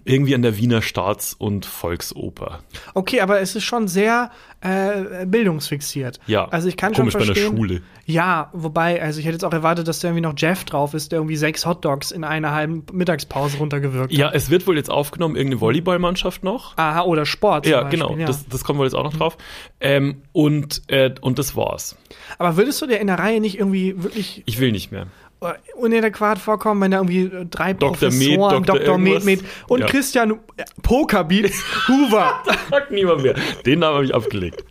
irgendwie an der Wiener Staats- und Volksoper. Okay, aber es ist schon sehr äh, bildungsfixiert. Ja, Also ich kann komisch schon bei der verstehen. Schule. Ja, wobei, also ich hätte jetzt auch erwartet, dass da irgendwie noch Jeff drauf ist, der irgendwie sechs Hotdogs in einer halben Mittagspause runtergewirkt Ja, hat. es wird wohl jetzt aufgenommen, irgendeine Volleyballmannschaft noch. Aha, oder Sport. Ja, Beispiel, genau, ja. Das, das kommt wohl jetzt auch noch drauf. Ähm, und, äh, und das war's. Aber würdest du dir in der Reihe nicht irgendwie wirklich Ich will nicht mehr. Äh, unadäquat vorkommen, wenn da irgendwie äh, drei Dr. Med, Professoren, Dr. Dr. Med? Med und Ja. Christian äh, Pokerbeats Hoover. Sagt niemand mehr. Den Namen habe ich abgelegt.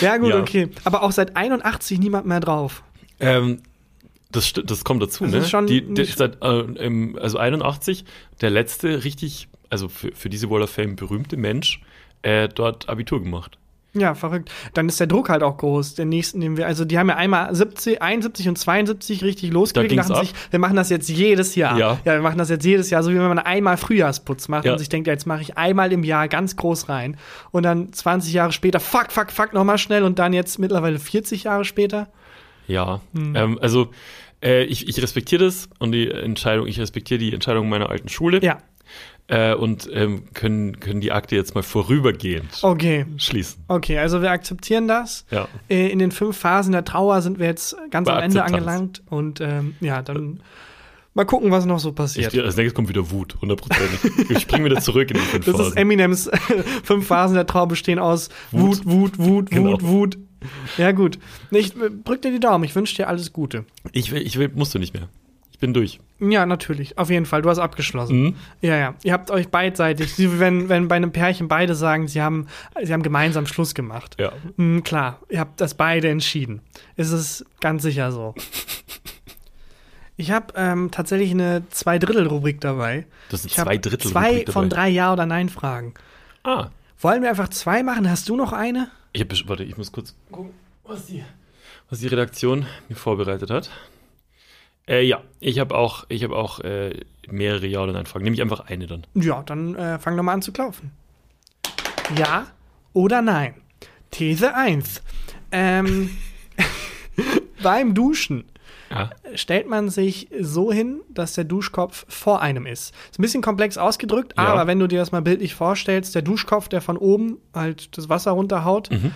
ja gut, Ja. okay. Aber auch seit 81 niemand mehr drauf. Ähm, Das, das kommt dazu, Das ne? schon Die, nicht- seit, äh, also 81, der letzte richtig, also für, für diese Wall of Fame berühmte Mensch, äh, dort Abitur gemacht. Ja, verrückt. Dann ist der Druck halt auch groß. Der nächsten, den wir, also die haben ja einmal 70, 71 und 72 richtig losgelegt. Da sich, wir machen das jetzt jedes Jahr. Ja. ja, wir machen das jetzt jedes Jahr, so wie wenn man einmal Frühjahrsputz macht Ja. und sich denkt, ja, jetzt mache ich einmal im Jahr ganz groß rein. Und dann 20 Jahre später, fuck, fuck, fuck, nochmal schnell und dann jetzt mittlerweile 40 Jahre später. Ja, Hm. ähm, also äh, ich, ich respektiere das und die Entscheidung, ich respektiere die Entscheidung meiner alten Schule Ja, äh, und ähm, können, können die Akte jetzt mal vorübergehend okay. schließen. Okay, also wir akzeptieren das. Ja. Äh, In den fünf Phasen der Trauer sind wir jetzt ganz Bei am Ende Akzeptanz. angelangt und ähm, ja, dann mal gucken, was noch so Ich, passiert. als nächstes kommt wieder Wut, hundertprozentig. ich springe wieder zurück in die fünf Das ist Phasen. Eminems fünf Phasen der Trauer bestehen aus Wut, Wut, Wut, Genau. Wut, Wut. Ja, gut. Ich drück dir die Daumen. Ich wünsche dir alles Gute. Ich will, ich will, musst du nicht mehr. Ich bin durch. Ja, natürlich. Auf jeden Fall. Du hast abgeschlossen. Mhm. Ja, ja. Ihr habt euch beidseitig, wenn, wenn bei einem Pärchen beide sagen, sie haben, sie haben gemeinsam Schluss gemacht. Ja. Mhm, klar. Ihr habt das beide entschieden. Es ist ganz sicher so. Ich habe ähm, tatsächlich eine Zwei-Drittel-Rubrik dabei. Das sind zwei Drittel. Zwei von drei Ja- oder Nein-Fragen. Ah. Wollen wir einfach zwei machen? Hast du noch eine? Ich hab, warte, ich muss kurz gucken, was die, was die Redaktion mir vorbereitet hat. Äh, ja, ich habe auch, ich habe auch äh, mehrere Ja- oder Nein-Fragen. Nehme ich einfach eine dann. Ja, dann äh, fang doch mal an zu klaufen. Ja oder nein? These 1. Ähm, beim Duschen Ja. stellt man sich so hin, dass der Duschkopf vor einem ist. Ist ein bisschen komplex ausgedrückt, Ja. aber wenn du dir das mal bildlich vorstellst, der Duschkopf, der von oben halt das Wasser runterhaut, Mhm.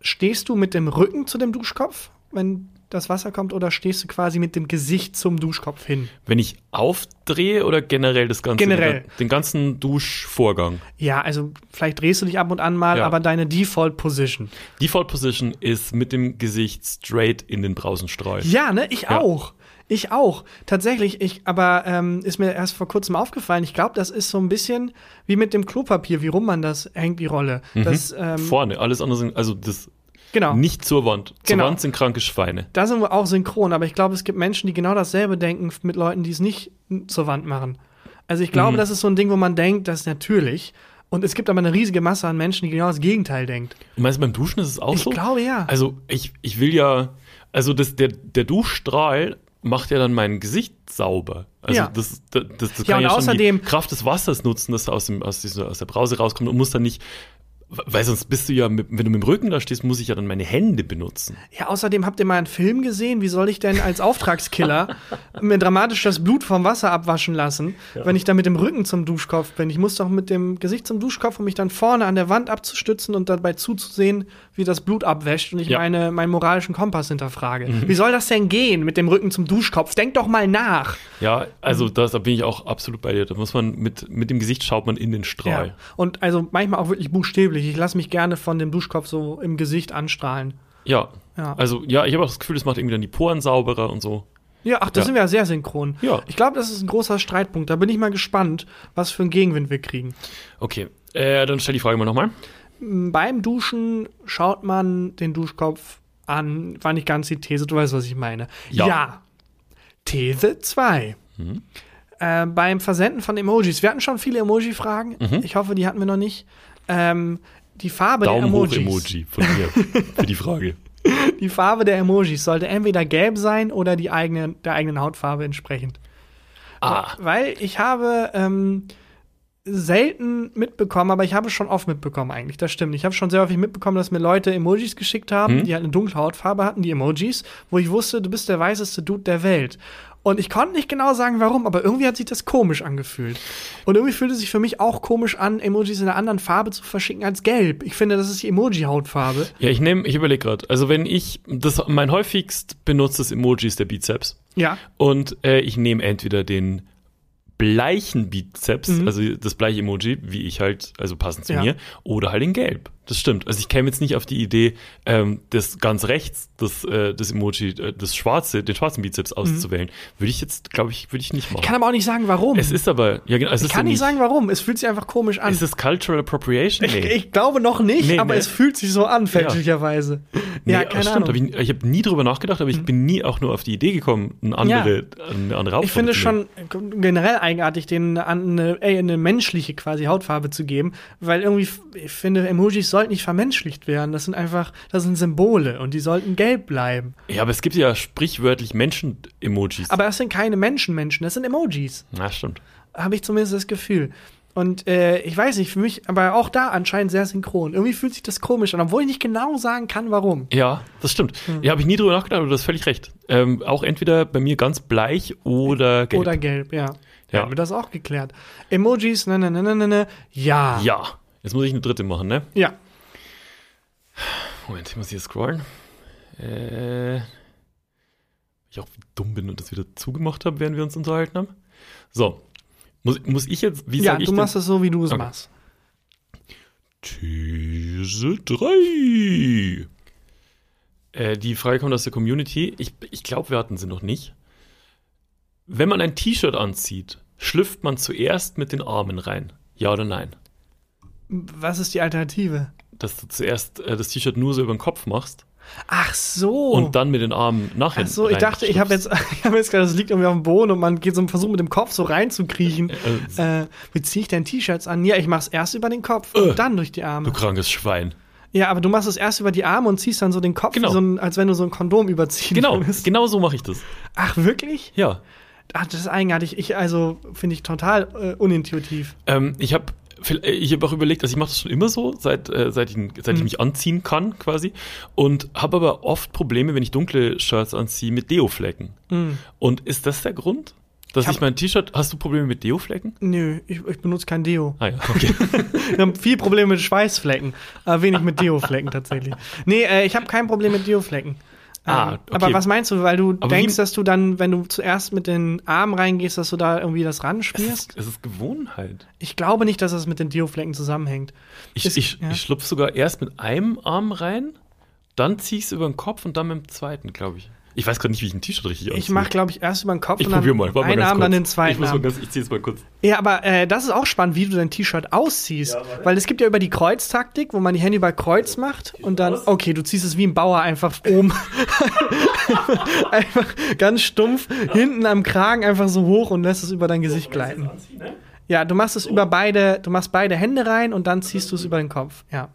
stehst du mit dem Rücken zu dem Duschkopf, wenn das Wasser kommt, oder stehst du quasi mit dem Gesicht zum Duschkopf hin? Wenn ich aufdrehe oder generell das Ganze? Generell. Den, ganzen Duschvorgang. Ja, also vielleicht drehst du dich ab und an mal, Ja. aber deine Default Position. Default Position ist mit dem Gesicht straight in den Brausenstrahl. Ja, ne? Ich Ja. auch. Ich auch. Tatsächlich, ich, aber ähm, ist mir erst vor kurzem aufgefallen. Ich glaube, das ist so ein bisschen wie mit dem Klopapier, wie rum man das hängt, die Rolle. Das, ähm, Vorne, alles andere sind, also das genau. nicht zur Wand. Zur Genau. Wand sind kranke Schweine. Da sind wir auch synchron, aber ich glaube, es gibt Menschen, die genau dasselbe denken mit Leuten, die es nicht zur Wand machen. Also ich Mhm. glaube, das ist so ein Ding, wo man denkt, das ist natürlich. Und es gibt aber eine riesige Masse an Menschen, die genau das Gegenteil denkt. Du meinst, beim Duschen ist es auch Ich so? glaube, ja. Also ich, ich will ja, also das, der, der Duschstrahl macht ja dann mein Gesicht sauber. Also Ja. das, das, das, das Ja, kann und ja schon außerdem- die Kraft des Wassers nutzen, das aus, dem, aus, dieser, aus der Brause rauskommt und muss dann nicht, weil sonst bist du ja, mit, wenn du mit dem Rücken da stehst, muss ich ja dann meine Hände benutzen. Ja, außerdem habt ihr mal einen Film gesehen. Wie soll ich denn als Auftragskiller mir dramatisch das Blut vom Wasser abwaschen lassen, wenn ich da mit dem Rücken zum Duschkopf bin? Ich muss doch mit dem Gesicht zum Duschkopf, um mich dann vorne an der Wand abzustützen und dabei zuzusehen, wie das Blut abwäscht und ich Ja. meine, meinen moralischen Kompass hinterfrage. Wie soll das denn gehen mit dem Rücken zum Duschkopf? Denk doch mal nach. Ja, Mhm. also das, da bin ich auch absolut bei dir. Da muss man mit, mit dem Gesicht schaut man in den Strahl. Ja. Und also manchmal auch wirklich buchstäblich. Ich lasse mich gerne von dem Duschkopf so im Gesicht anstrahlen. Ja. Ja. Also ja, ich habe auch das Gefühl, das macht irgendwie dann die Poren sauberer und so. Ja, ach, da Ja. sind wir ja sehr synchron. Ja. Ich glaube, das ist ein großer Streitpunkt. Da bin ich mal gespannt, was für einen Gegenwind wir kriegen. Okay, äh, dann stell die Frage mal nochmal. Beim Duschen schaut man den Duschkopf an. War nicht ganz die These, du weißt, was ich meine. Ja. These 2. Mhm. Äh, beim Versenden von Emojis. Wir hatten schon viele Emoji-Fragen. Mhm. Ich hoffe, die hatten wir noch nicht. Ähm, die Farbe Daumen der hoch Emojis. Emoji von mir für die Frage. Die Farbe der Emojis sollte entweder gelb sein oder die eigene, der eigenen Hautfarbe entsprechend. Ah, Weil ich habe ähm, selten mitbekommen, aber ich habe schon oft mitbekommen eigentlich, das stimmt. Ich habe schon sehr häufig mitbekommen, dass mir Leute Emojis geschickt haben, Hm? die halt eine dunkle Hautfarbe hatten, die Emojis, wo ich wusste, du bist der weißeste Dude der Welt. Und ich konnte nicht genau sagen, warum, aber irgendwie hat sich das komisch angefühlt. Und irgendwie fühlte es sich für mich auch komisch an, Emojis in einer anderen Farbe zu verschicken als gelb. Ich finde, das ist die Emoji-Hautfarbe. Ja, ich nehme, ich überlege gerade. Also wenn ich, das mein häufigst benutztes Emoji ist der Bizeps. Ja. Und äh, ich nehme entweder den bleichen Bizeps, Mhm. also das bleiche Emoji, wie ich halt, also passend zu Ja. mir, oder halt in Gelb. Das stimmt. Also ich käme jetzt nicht auf die Idee, ähm, das ganz rechts, das, äh, das Emoji, äh, das schwarze, den schwarzen Bizeps auszuwählen. Würde ich jetzt, glaube ich, würde ich nicht machen. Ich kann aber auch nicht sagen, warum. es ist aber, ja genau, es ich kann so nicht sagen, warum. Es fühlt sich einfach komisch an. Ist es Cultural Appropriation? Ich, ich glaube noch nicht, Nee, aber ne? es fühlt sich so an, fälschlicherweise. Ja, Nee, keine stimmt, Ahnung. ich ich habe nie drüber nachgedacht, aber ich bin nie auch nur auf die Idee gekommen, eine andere, eine andere Hautfarbe Ich finde nehmen. schon generell eigenartig, denen eine, eine menschliche quasi Hautfarbe zu geben, weil irgendwie, ich finde, Emojis sollten nicht vermenschlicht werden. Das sind einfach, das sind Symbole und die sollten gelb bleiben. Ja, aber es gibt ja sprichwörtlich Menschen-Emojis. Aber das sind keine Menschen-Menschen, das sind Emojis. Na, stimmt. Habe ich zumindest das Gefühl. Und äh, ich weiß nicht, für mich, aber auch da anscheinend sehr synchron. Irgendwie fühlt sich das komisch an, obwohl ich nicht genau sagen kann, warum. Ja, das stimmt. Hm. Ja, habe ich nie drüber nachgedacht, aber du hast völlig recht. Ähm, auch entweder bei mir ganz bleich oder gelb. Oder gelb, ja. Ja. Haben wir das auch geklärt. Emojis, ne, ne, ne, ne, ne, ne. Ja. ja. Jetzt muss ich eine dritte machen, ne? Ja. Moment, ich muss hier scrollen. Äh, ich auch dumm bin und das wieder zugemacht habe, während wir uns unterhalten haben. So. Muss, muss ich jetzt, wie Ja, sage ich du machst es so, wie du es Okay. machst. These 3. Äh, die Frage kommt aus der Community. Ich, ich glaube, wir hatten sie noch nicht. Wenn man ein T-Shirt anzieht, schlüpft man zuerst mit den Armen rein. Ja oder nein? Was ist die Alternative? Dass du zuerst äh, das T-Shirt nur so über den Kopf machst Ach so. und dann mit den Armen nachher. Ach so, ich dachte, ich habe jetzt, ich habe jetzt gerade, das liegt irgendwie auf dem Boden und man geht so einen Versuch mit dem Kopf so reinzukriechen. Äh, Äh, wie ziehe ich denn T-Shirts an? Ja, ich mach's erst über den Kopf Äh. und dann durch die du Arme. krankes Schwein. Ja, aber du machst es erst über die Arme und ziehst dann so den Kopf, Genau. so ein, als wenn du so ein Kondom überziehen Genau, würdest. genau so mache ich das. Ach, wirklich? Ja. Ach, das ist eigenartig. Ich, also, finde ich total äh, unintuitiv. Ähm, ich habe ich hab auch überlegt, also ich mache das schon immer so, seit, äh, seit, ich, seit ich mich anziehen kann quasi. Und habe aber oft Probleme, wenn ich dunkle Shirts anziehe, mit Deo-Flecken. Und ist das der Grund? Dass Ich ich, mein T-Shirt, hast du Probleme mit Deo-Flecken? Nö, ich, ich benutze kein Deo. Ah ja, okay. Wir haben viel Probleme mit Schweißflecken, aber wenig mit Deo-Flecken tatsächlich. Nee, äh, ich habe kein Problem mit Deo-Flecken. Ah, Ähm, okay. Aber was meinst du, weil du Aber denkst, dass du dann, wenn du zuerst mit den Armen reingehst, dass du da irgendwie das es, ranschmierst? ist, es ist Gewohnheit. Ich glaube nicht, dass das mit den Deo-Flecken zusammenhängt. Ich, Ist- ich, ja. ich schlupf sogar erst mit einem Arm rein, dann zieh ich es über den Kopf und dann mit dem zweiten, glaube ich. Ich weiß gerade nicht, wie ich ein T-Shirt richtig Ich mache, glaube ich, erst über den Kopf Ich und dann mal. Warte mal einen ganz Arm, kurz. dann den Ich, zweiten muss mal ganz, ich ziehe es mal kurz. Ja, aber äh, das ist auch spannend, wie du dein T-Shirt ausziehst. weil es gibt ja über die Kreuztaktik, wo man die Hände über Kreuz macht und dann, okay, du ziehst es wie ein Bauer einfach oben. einfach ganz stumpf, hinten am Kragen einfach so hoch und lässt es über dein Gesicht gleiten. Ja, du machst es über beide, du machst beide Hände rein und dann ziehst du es über den Kopf. Ja.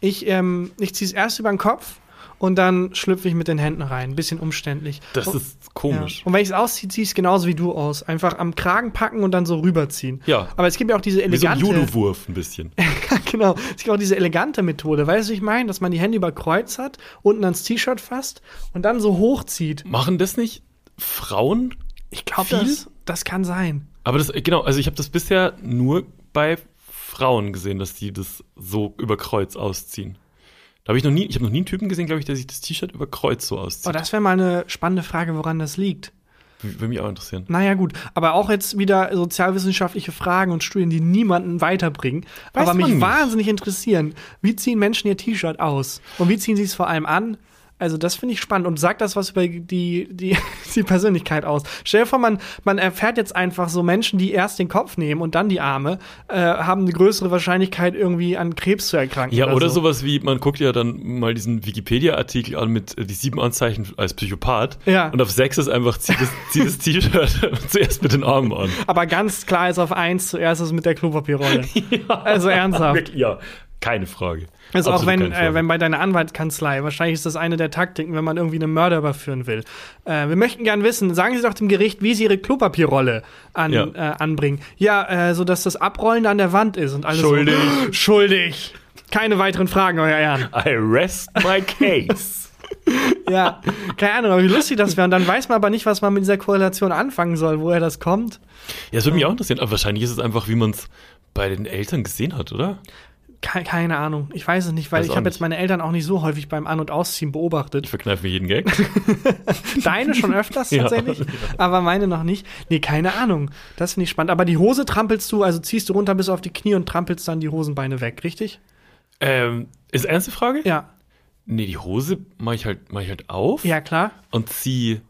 Ich, ähm, ich ziehe es erst über den Kopf und dann schlüpfe ich mit den Händen rein. Ein bisschen umständlich. Das Und- ist komisch. ja. Und wenn ich es ausziehe, ziehe ich es genauso wie du aus. Einfach am Kragen packen und dann so rüberziehen. Ja. Aber es gibt ja auch diese Wie so ein elegante. Judo-Wurf ein bisschen. genau. Es gibt auch diese elegante Methode. Weißt du, was ich meine? Dass man die Hände über Kreuz hat, unten ans T-Shirt fasst und dann so hochzieht. Machen das nicht Frauen? Ich glaube, das, das kann sein. Aber das, genau, also ich habe das bisher nur bei Frauen gesehen, dass die das so über Kreuz ausziehen. Da habe ich noch nie, ich habe noch nie einen Typen gesehen, glaube ich, der sich das T-Shirt über Kreuz so auszieht. Oh, das wäre mal eine spannende Frage, woran das liegt. Würde mich auch interessieren. Naja, gut. Aber auch jetzt wieder sozialwissenschaftliche Fragen und Studien, die niemanden weiterbringen. Weiß aber mich nicht. wahnsinnig interessieren. Wie ziehen Menschen ihr T-Shirt aus? Und wie ziehen sie es vor allem an? Also, das finde ich spannend. Und sagt das was über die, die, die Persönlichkeit aus? Stell dir vor, man, man erfährt jetzt einfach so Menschen, die erst den Kopf nehmen und dann die Arme, äh, haben eine größere Wahrscheinlichkeit, irgendwie an Krebs zu erkranken. Ja, oder, so. sowas wie, man guckt ja dann mal diesen Wikipedia-Artikel an mit äh, die sieben Anzeichen als Psychopath. Ja. Und auf sechs ist einfach, zieh das, zieh das T-Shirt zuerst mit den Armen an. Aber ganz klar ist auf eins zuerst ist mit der Klopapierrolle. Also ernsthaft. Ja, keine Frage. Also auch Absolut wenn, keine Frage. äh, wenn bei deiner Anwaltskanzlei, wahrscheinlich ist das eine der Taktiken, wenn man irgendwie einen Mörder überführen will. Äh, wir möchten gern wissen, sagen Sie doch dem Gericht, wie Sie Ihre Klopapierrolle an, Ja. äh, anbringen. Ja, äh, so dass das Abrollen an der Wand ist und alles Schuldig. So, schuldig. Keine weiteren Fragen, euer Ehren. I rest my case. Ja, keine Ahnung, aber wie lustig das wäre. Und dann weiß man aber nicht, was man mit dieser Korrelation anfangen soll, woher das kommt. ja, das würde mich auch interessieren, aber wahrscheinlich ist es einfach, wie man es bei den Eltern gesehen hat, oder? Ke keine Ahnung, ich weiß es nicht, weil Weiß ich habe jetzt meine Eltern auch nicht so häufig beim An- und Ausziehen beobachtet. Ich verkneife mir jeden Gag. Deine schon öfters Ja. tatsächlich, aber meine noch nicht. Nee, keine Ahnung. Das finde ich spannend. Aber die Hose trampelst du, also ziehst du runter bis auf die Knie und trampelst dann die Hosenbeine weg, richtig? ähm, ist ernste Frage? Ja. Nee, die Hose mache ich halt, mach ich halt auf Ja, klar. und zieh.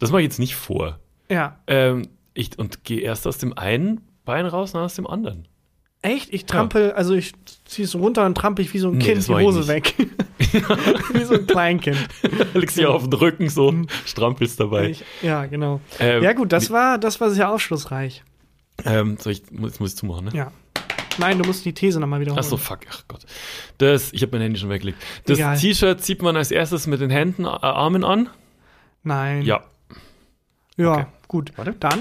Das mache ich jetzt nicht vor. Ja. Ähm, ich, und gehe erst aus dem einen Bein raus, dann aus dem anderen. Echt? Ich trampel, also ich ziehe es runter und trampel ich wie so ein Nee, Kind die Hose weg. Wie so ein Kleinkind. Legst dich auf den Rücken so, strampelst dabei. Ich, ja, genau. Ähm, ja, gut, das war, das war sehr aufschlussreich. Ähm, soll ich, jetzt muss ich zumachen, ne? Ja. Nein, du musst die These nochmal wiederholen. Ach so, fuck, ach Gott. Das, ich habe mein Handy schon weggelegt. Das. T-Shirt zieht man als erstes mit den Händen, äh, Armen an. Nein. Ja. Ja, Okay. gut. Warte. Dann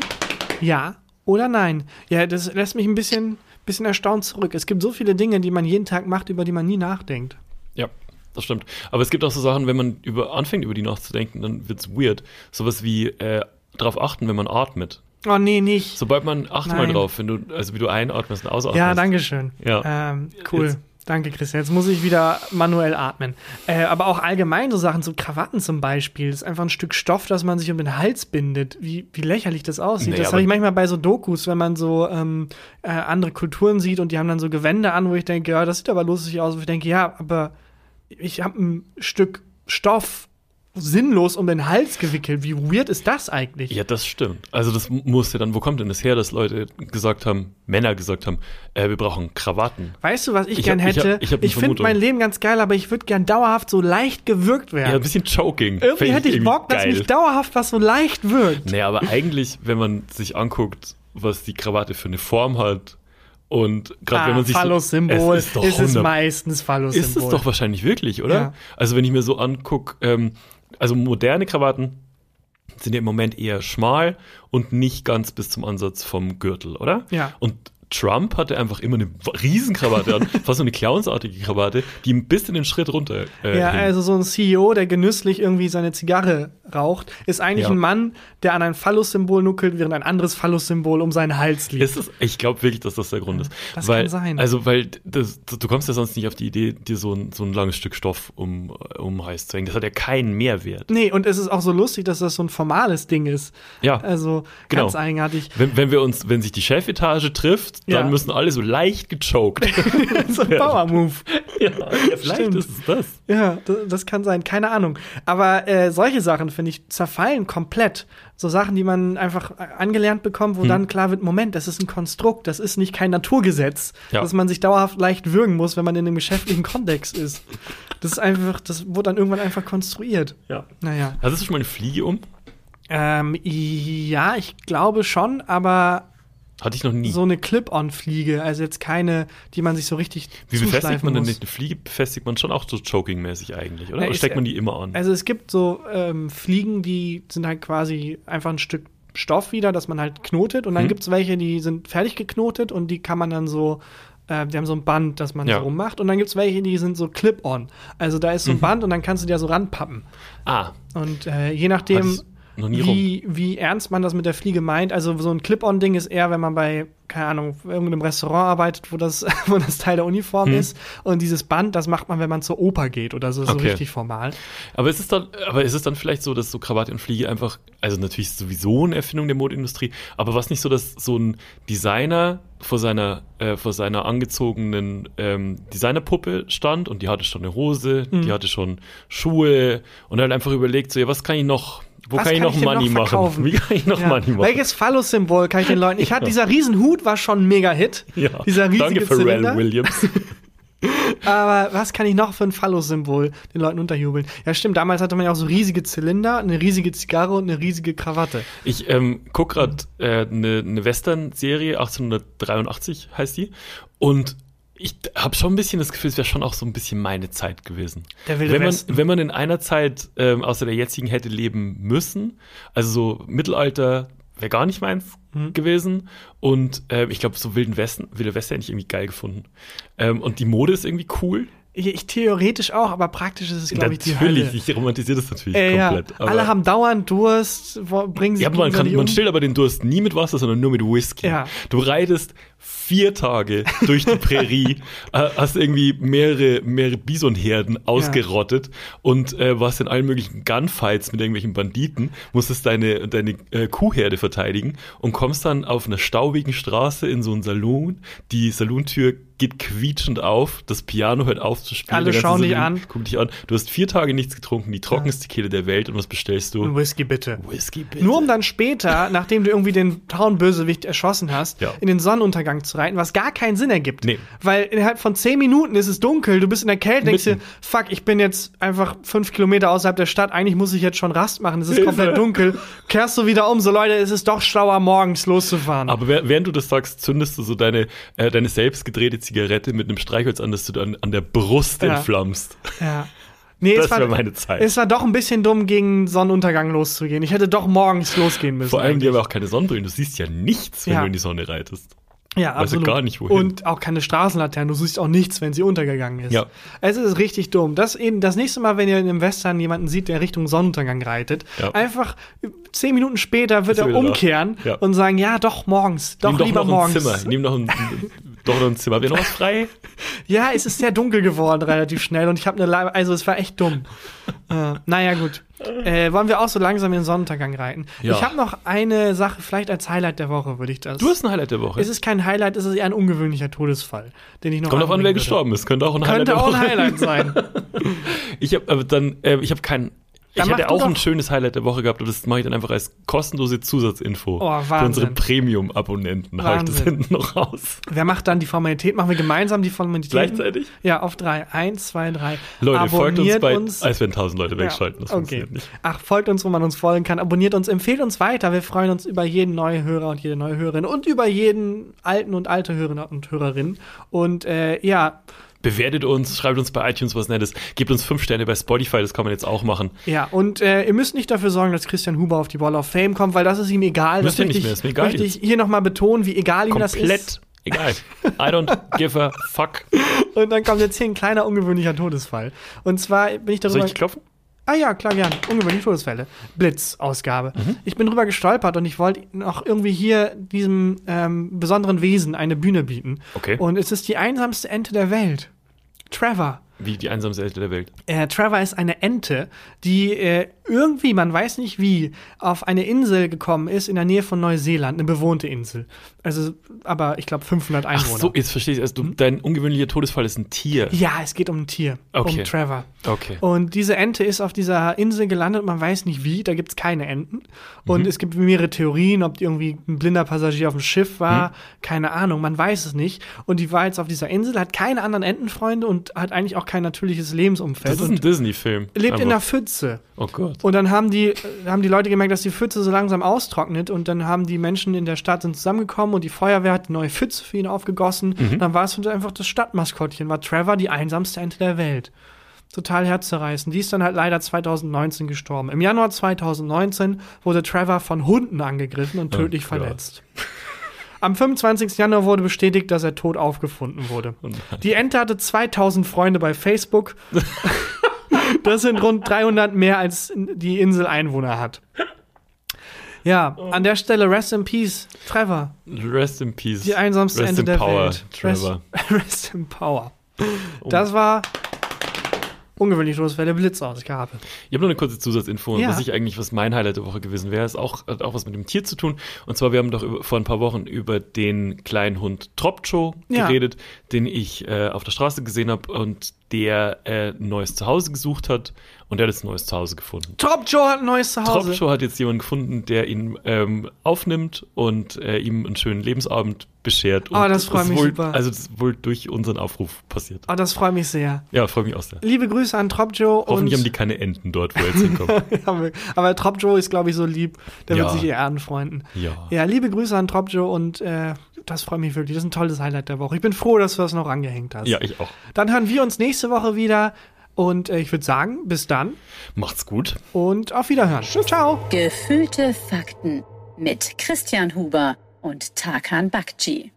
ja oder nein. Ja, das lässt mich ein bisschen, bisschen erstaunt zurück. Es gibt so viele Dinge, die man jeden Tag macht, über die man nie nachdenkt. Ja, das stimmt. Aber es gibt auch so Sachen, wenn man über, anfängt, über die nachzudenken, dann wird's weird. Sowas wie äh, darauf achten, wenn man atmet. Oh, nee, nicht. Sobald man, achte mal drauf, wenn du, also wie du einatmest und ausatmest. ja, danke schön. Ja. Ähm, cool. Jetzt- Danke, Christian. Jetzt muss ich wieder manuell atmen. Äh, aber auch allgemein so Sachen, so Krawatten zum Beispiel. Das ist einfach ein Stück Stoff, das man sich um den Hals bindet. Wie, wie lächerlich das aussieht. Nee, das habe ich manchmal bei so Dokus, wenn man so ähm, äh, andere Kulturen sieht und die haben dann so Gewände an, wo ich denke, ja, das sieht aber lustig aus. Wo ich denke, ja, aber ich habe ein Stück Stoff sinnlos um den Hals gewickelt. Wie weird ist das eigentlich? Ja, das stimmt. Also das musste dann, wo kommt denn das her, dass Leute gesagt haben, Männer gesagt haben, äh, wir brauchen Krawatten. Weißt du, was ich, Ich gern hab- ich hab- hätte? ich hab eine finde mein Leben ganz geil, aber ich würde gern dauerhaft so leicht gewürgt werden. Ja, ein bisschen Choking. Irgendwie hätte ich irgendwie Bock, dass geil. mich dauerhaft was so leicht wirkt. Nee, aber eigentlich, wenn man sich anguckt, was die Krawatte für eine Form hat und gerade wenn man sich so, Phallus-Symbol es ist, doch ist es 100 meistens Phallus-Symbol. Ist es doch wahrscheinlich wirklich, oder? Ja. Also wenn ich mir so angucke, ähm, also moderne Krawatten sind ja im Moment eher schmal und nicht ganz bis zum Ansatz vom Gürtel, oder? Ja. Und Trump hatte einfach immer eine Riesenkrawatte an, fast so eine clownsartige Krawatte, die ein bisschen den Schritt runter äh, Ja, hing. also so ein CEO, der genüsslich irgendwie seine Zigarre raucht, ist eigentlich Ja. ein Mann, der an ein Phallus-Symbol nuckelt, während ein anderes Phallus-Symbol um seinen Hals liegt. Ist ich glaube wirklich, dass das der Grund ist. das weil, kann sein. Also, weil das, du kommst ja sonst nicht auf die Idee, dir so ein, so ein langes Stück Stoff um, um Hals zu hängen. Das hat ja keinen Mehrwert. nee, und es ist auch so lustig, dass das so ein formales Ding ist. Ja. Also Genau. ganz eigenartig. Wenn, wenn wir uns, wenn sich die Chefetage trifft, dann Ja. müssen alle so leicht gechoked. so ein Power-Move. ja, vielleicht Stimmt. ist es das. Ja, das, das kann sein, keine Ahnung. Aber äh, solche Sachen, finde ich, zerfallen komplett. So Sachen, die man einfach angelernt bekommt, Hm. wo dann klar wird, Moment, das ist ein Konstrukt, das ist nicht kein Naturgesetz, Ja. dass man sich dauerhaft leicht würgen muss, wenn man in einem geschäftlichen Kontext ist. Das ist einfach, das wurde dann irgendwann einfach konstruiert. Ja. Naja. Hast du schon mal eine Fliege um? Ähm, ja, ich glaube schon, aber Hatte ich noch nie. so eine Clip-on-Fliege, also jetzt keine, die man sich so richtig Wie befestigt man denn muss. nicht eine Fliege? Befestigt man schon auch so choking-mäßig eigentlich, oder? Na, Oder steckt man die immer an? Also es gibt so ähm, Fliegen, die sind halt quasi einfach ein Stück Stoff wieder, das man halt knotet. Und dann Mhm. gibt's welche, die sind fertig geknotet und die kann man dann so, äh, die haben so ein Band, das man Ja. so rummacht. Und dann gibt's welche, die sind so clip-on. Also da ist so ein Mhm. Band und dann kannst du dir so ranpappen. ah, Und äh, je nachdem, noch nie wie, wie ernst man das mit der Fliege meint, also so ein Clip-on-Ding ist eher, wenn man bei, keine Ahnung, irgendeinem Restaurant arbeitet, wo das, wo das Teil der Uniform Hm. ist. Und dieses Band, das macht man, wenn man zur Oper geht oder so, so Okay. richtig formal. Aber ist es dann, aber ist es dann vielleicht so, dass so Krawatte und Fliege einfach, also natürlich sowieso eine Erfindung der Modeindustrie, aber was nicht so, dass so ein Designer vor seiner, äh, vor seiner angezogenen ähm, Designerpuppe stand und die hatte schon eine Hose, Mhm. die hatte schon Schuhe und halt einfach überlegt, so, ja, was kann ich noch, wo kann ich noch Money machen? Wie kann ich noch Ja. Money machen? Welches Phallus-Symbol kann ich den Leuten? Ich hatte dieser Riesenhut war schon ein Mega-Hit. ja. Dieser riesige Danke Pharrell. Williams. Aber was kann ich noch für ein Phallus-Symbol den Leuten unterjubeln? Ja, stimmt. Damals hatte man ja auch so riesige Zylinder, eine riesige Zigarre und eine riesige Krawatte. Ich ähm, guck gerade eine äh, ne ne Western-Serie, 1883 heißt die. Und ich habe schon ein bisschen das Gefühl, es wäre schon auch so ein bisschen meine Zeit gewesen. Der wilde wenn man, Westen. wenn man in einer Zeit ähm, außer der jetzigen hätte leben müssen, also so Mittelalter wäre gar nicht meins Mhm. gewesen. Und äh, ich glaube, so Wilden Westen, Wilde Westen hätte ich irgendwie geil gefunden. Ähm, und die Mode ist irgendwie cool. Ich, ich theoretisch auch, aber praktisch ist es, glaube ich, die natürlich, ich romantisiere das natürlich Äh, ja. komplett. aber- Alle haben dauernd Durst, wo- bringen sich Ja, aber man, kann, man stillt aber den Durst nie mit Wasser, sondern nur mit Whisky. Ja. Du reitest vier Tage durch die Prärie, äh, hast irgendwie mehrere, mehrere Bisonherden ausgerottet und äh, warst in allen möglichen Gunfights mit irgendwelchen Banditen, musstest deine, deine äh, Kuhherde verteidigen und kommst dann auf einer staubigen Straße in so einen Saloon. Die Salontür geht quietschend auf, das Piano hört auf zu spielen. Alle schauen dich an. Guckt dich an. Du hast vier Tage nichts getrunken, die trockenste Kehle der Welt und was bestellst du? Ein Whisky bitte. Whisky, bitte. Nur um dann später, nachdem du irgendwie den Town-Bösewicht erschossen hast, Ja. in den Sonnenuntergang Sonnenuntergang zu reiten, was gar keinen Sinn ergibt. Nee. Weil innerhalb von zehn Minuten ist es dunkel, du bist in der Kälte, denkst dir, Mitten. fuck, ich bin jetzt einfach fünf Kilometer außerhalb der Stadt, eigentlich muss ich jetzt schon Rast machen, es ist Hilfe. komplett dunkel. Kehrst du wieder um, so Leute, es ist doch schlauer, morgens loszufahren. Aber während du das sagst, zündest du so deine, äh, deine selbst gedrehte Zigarette mit einem Streichholz an, dass du dann an der Brust Ja. entflammst. ja. Nee, Das es war, wäre meine Zeit. Es war doch ein bisschen dumm, gegen Sonnenuntergang loszugehen. Ich hätte doch morgens losgehen müssen. Vor allem, die eigentlich. haben auch keine Sonnenbrillen. Du siehst ja nichts, wenn Ja. du in die Sonne reitest. Ja, Weiß ja absolut. gar nicht, wohin. Und auch keine Straßenlaternen. Du siehst auch nichts, wenn sie untergegangen ist. Ja. Es ist richtig dumm. Das, eben, das nächste Mal, wenn ihr in einem Western jemanden sieht, der Richtung Sonnenuntergang reitet, Ja. einfach zehn Minuten später wird er umkehren Ja. und sagen, ja, doch morgens, doch Nimm doch lieber noch morgens. ein Zimmer. Nimm noch ein, doch noch ein Zimmer. Habt ihr noch was frei? Ja, es ist sehr dunkel geworden relativ schnell und ich habe eine also es war echt dumm. Äh, naja, gut. Äh, wollen wir auch so langsam in den Sonnenuntergang reiten? Ja. Ich habe noch eine Sache, vielleicht als Highlight der Woche würde ich das. Du hast ein Highlight der Woche. es ist kein Highlight, es ist eher ein ungewöhnlicher Todesfall, den ich noch Kommt auf an, wer gestorben ist. Könnte auch ein Highlight Könnte der auch ein. Highlight sein. Ich habe aber dann, äh, ich habe kein. Ich hätte auch ein schönes Highlight der Woche gehabt, aber das mache ich dann einfach als kostenlose Zusatzinfo. Oh, Für unsere Premium-Abonnenten haue ich das hinten noch raus. Wer macht dann die Formalität? Machen wir gemeinsam die Formalität? Gleichzeitig? Ja, auf drei. Eins, zwei, drei. Leute, folgt uns Abonniert bei, uns. als wenn tausend Leute wegschalten. Das okay. Ach, folgt uns, wo man uns folgen kann. Abonniert uns, empfehlt uns weiter. Wir freuen uns über jeden neuen Hörer und jede neue Hörerin und über jeden alten und alte Hörer und Hörerin. Und äh, ja, Bewertet uns, schreibt uns bei iTunes was Nettes, gebt uns fünf Sterne bei Spotify, das kann man jetzt auch machen. ja, und äh, ihr müsst nicht dafür sorgen, dass Christian Huber auf die Wall of Fame kommt, weil das ist ihm egal. Müsst das ihr nicht ich, mehr, ist mir egal möchte ich hier nochmal betonen, wie egal ihm das ist. Komplett egal. I don't give a fuck. Und dann kommt jetzt hier ein kleiner ungewöhnlicher Todesfall. Und zwar bin ich darüber. Soll ich klopfen? Ah ja, klar, gern. Ungewöhnliche Todesfälle. Blitzausgabe. Mhm. Ich bin drüber gestolpert und ich wollte noch irgendwie hier diesem ähm, besonderen Wesen eine Bühne bieten. Okay. Und es ist die einsamste Ente der Welt. Trevor. Wie die einsamste Ente der Welt. Äh, Trevor ist eine Ente, die äh, irgendwie, man weiß nicht wie, auf eine Insel gekommen ist in der Nähe von Neuseeland, eine bewohnte Insel. Also, aber ich glaube 500 Ach Einwohner. so, jetzt verstehe ich es. Du, dein ungewöhnlicher Todesfall ist ein Tier. Ja, es geht um ein Tier, Okay. um Trevor. Okay. Und diese Ente ist auf dieser Insel gelandet, man weiß nicht wie, da gibt's keine Enten. Und Mhm. es gibt mehrere Theorien, ob die irgendwie ein blinder Passagier auf dem Schiff war, Mhm. keine Ahnung, man weiß es nicht. Und die war jetzt auf dieser Insel, hat keine anderen Entenfreunde und hat eigentlich auch kein natürliches Lebensumfeld. Das ist ein und Disney-Film. lebt in der Einfach. Pfütze. Oh Gott. Und dann haben die, haben die Leute gemerkt, dass die Pfütze so langsam austrocknet und dann haben die Menschen in der Stadt sind zusammengekommen und die Feuerwehr hat eine neue Pfütze für ihn aufgegossen. Mhm. Dann war es einfach das Stadtmaskottchen, war Trevor die einsamste Ente der Welt. Total herzzerreißend. Die ist dann halt leider 2019 gestorben. Im Januar 2019 wurde Trevor von Hunden angegriffen und Oh tödlich Gott. verletzt. Am 25. Januar wurde bestätigt, dass er tot aufgefunden wurde. Oh. Die Ente hatte 2000 Freunde bei Facebook. Das sind rund 300 mehr, als die Insel Einwohner hat. Ja, an der Stelle Rest in Peace, Trevor. Rest in Peace. Die einsamste Rest Ente in der Power, Welt. Trevor. Rest, Rest in Power. Das war ungewöhnlich Todesfälle Blitzausgabe. Ich habe noch eine kurze Zusatzinfo, Ja. was ich eigentlich, was mein Highlight der Woche gewesen wäre, ist auch, hat auch was mit dem Tier zu tun. Und zwar, wir haben doch über, vor ein paar Wochen über den kleinen Hund Tropcho Ja. geredet, den ich äh, auf der Straße gesehen habe und der äh, ein neues Zuhause gesucht hat und der hat jetzt ein neues Zuhause gefunden. Top Joe hat ein neues Zuhause. Tropcho hat jetzt jemanden gefunden, der ihn ähm, aufnimmt und äh, ihm einen schönen Lebensabend beschert. Oh, Und das freut mich wohl, super. Also das ist wohl durch unseren Aufruf passiert. Oh, das freut mich sehr. Ja, freut mich auch sehr. Liebe Grüße an Top Joe. Hoffentlich haben die keine Enten dort, wo er jetzt hinkommt. Aber Trop Joe ist, glaube ich, so lieb. Der Ja. wird sich eher anfreunden. Ja. Ja, liebe Grüße an Trop Joe und äh, das freut mich wirklich. Das ist ein tolles Highlight der Woche. Ich bin froh, dass du das noch angehängt hast. Ja, ich auch. Dann hören wir uns nächste Woche wieder und äh, ich würde sagen, bis dann Macht's gut. und auf Wiederhören. Ciao. Gefühlte Fakten mit Christian Huber und Tarkan Bakci.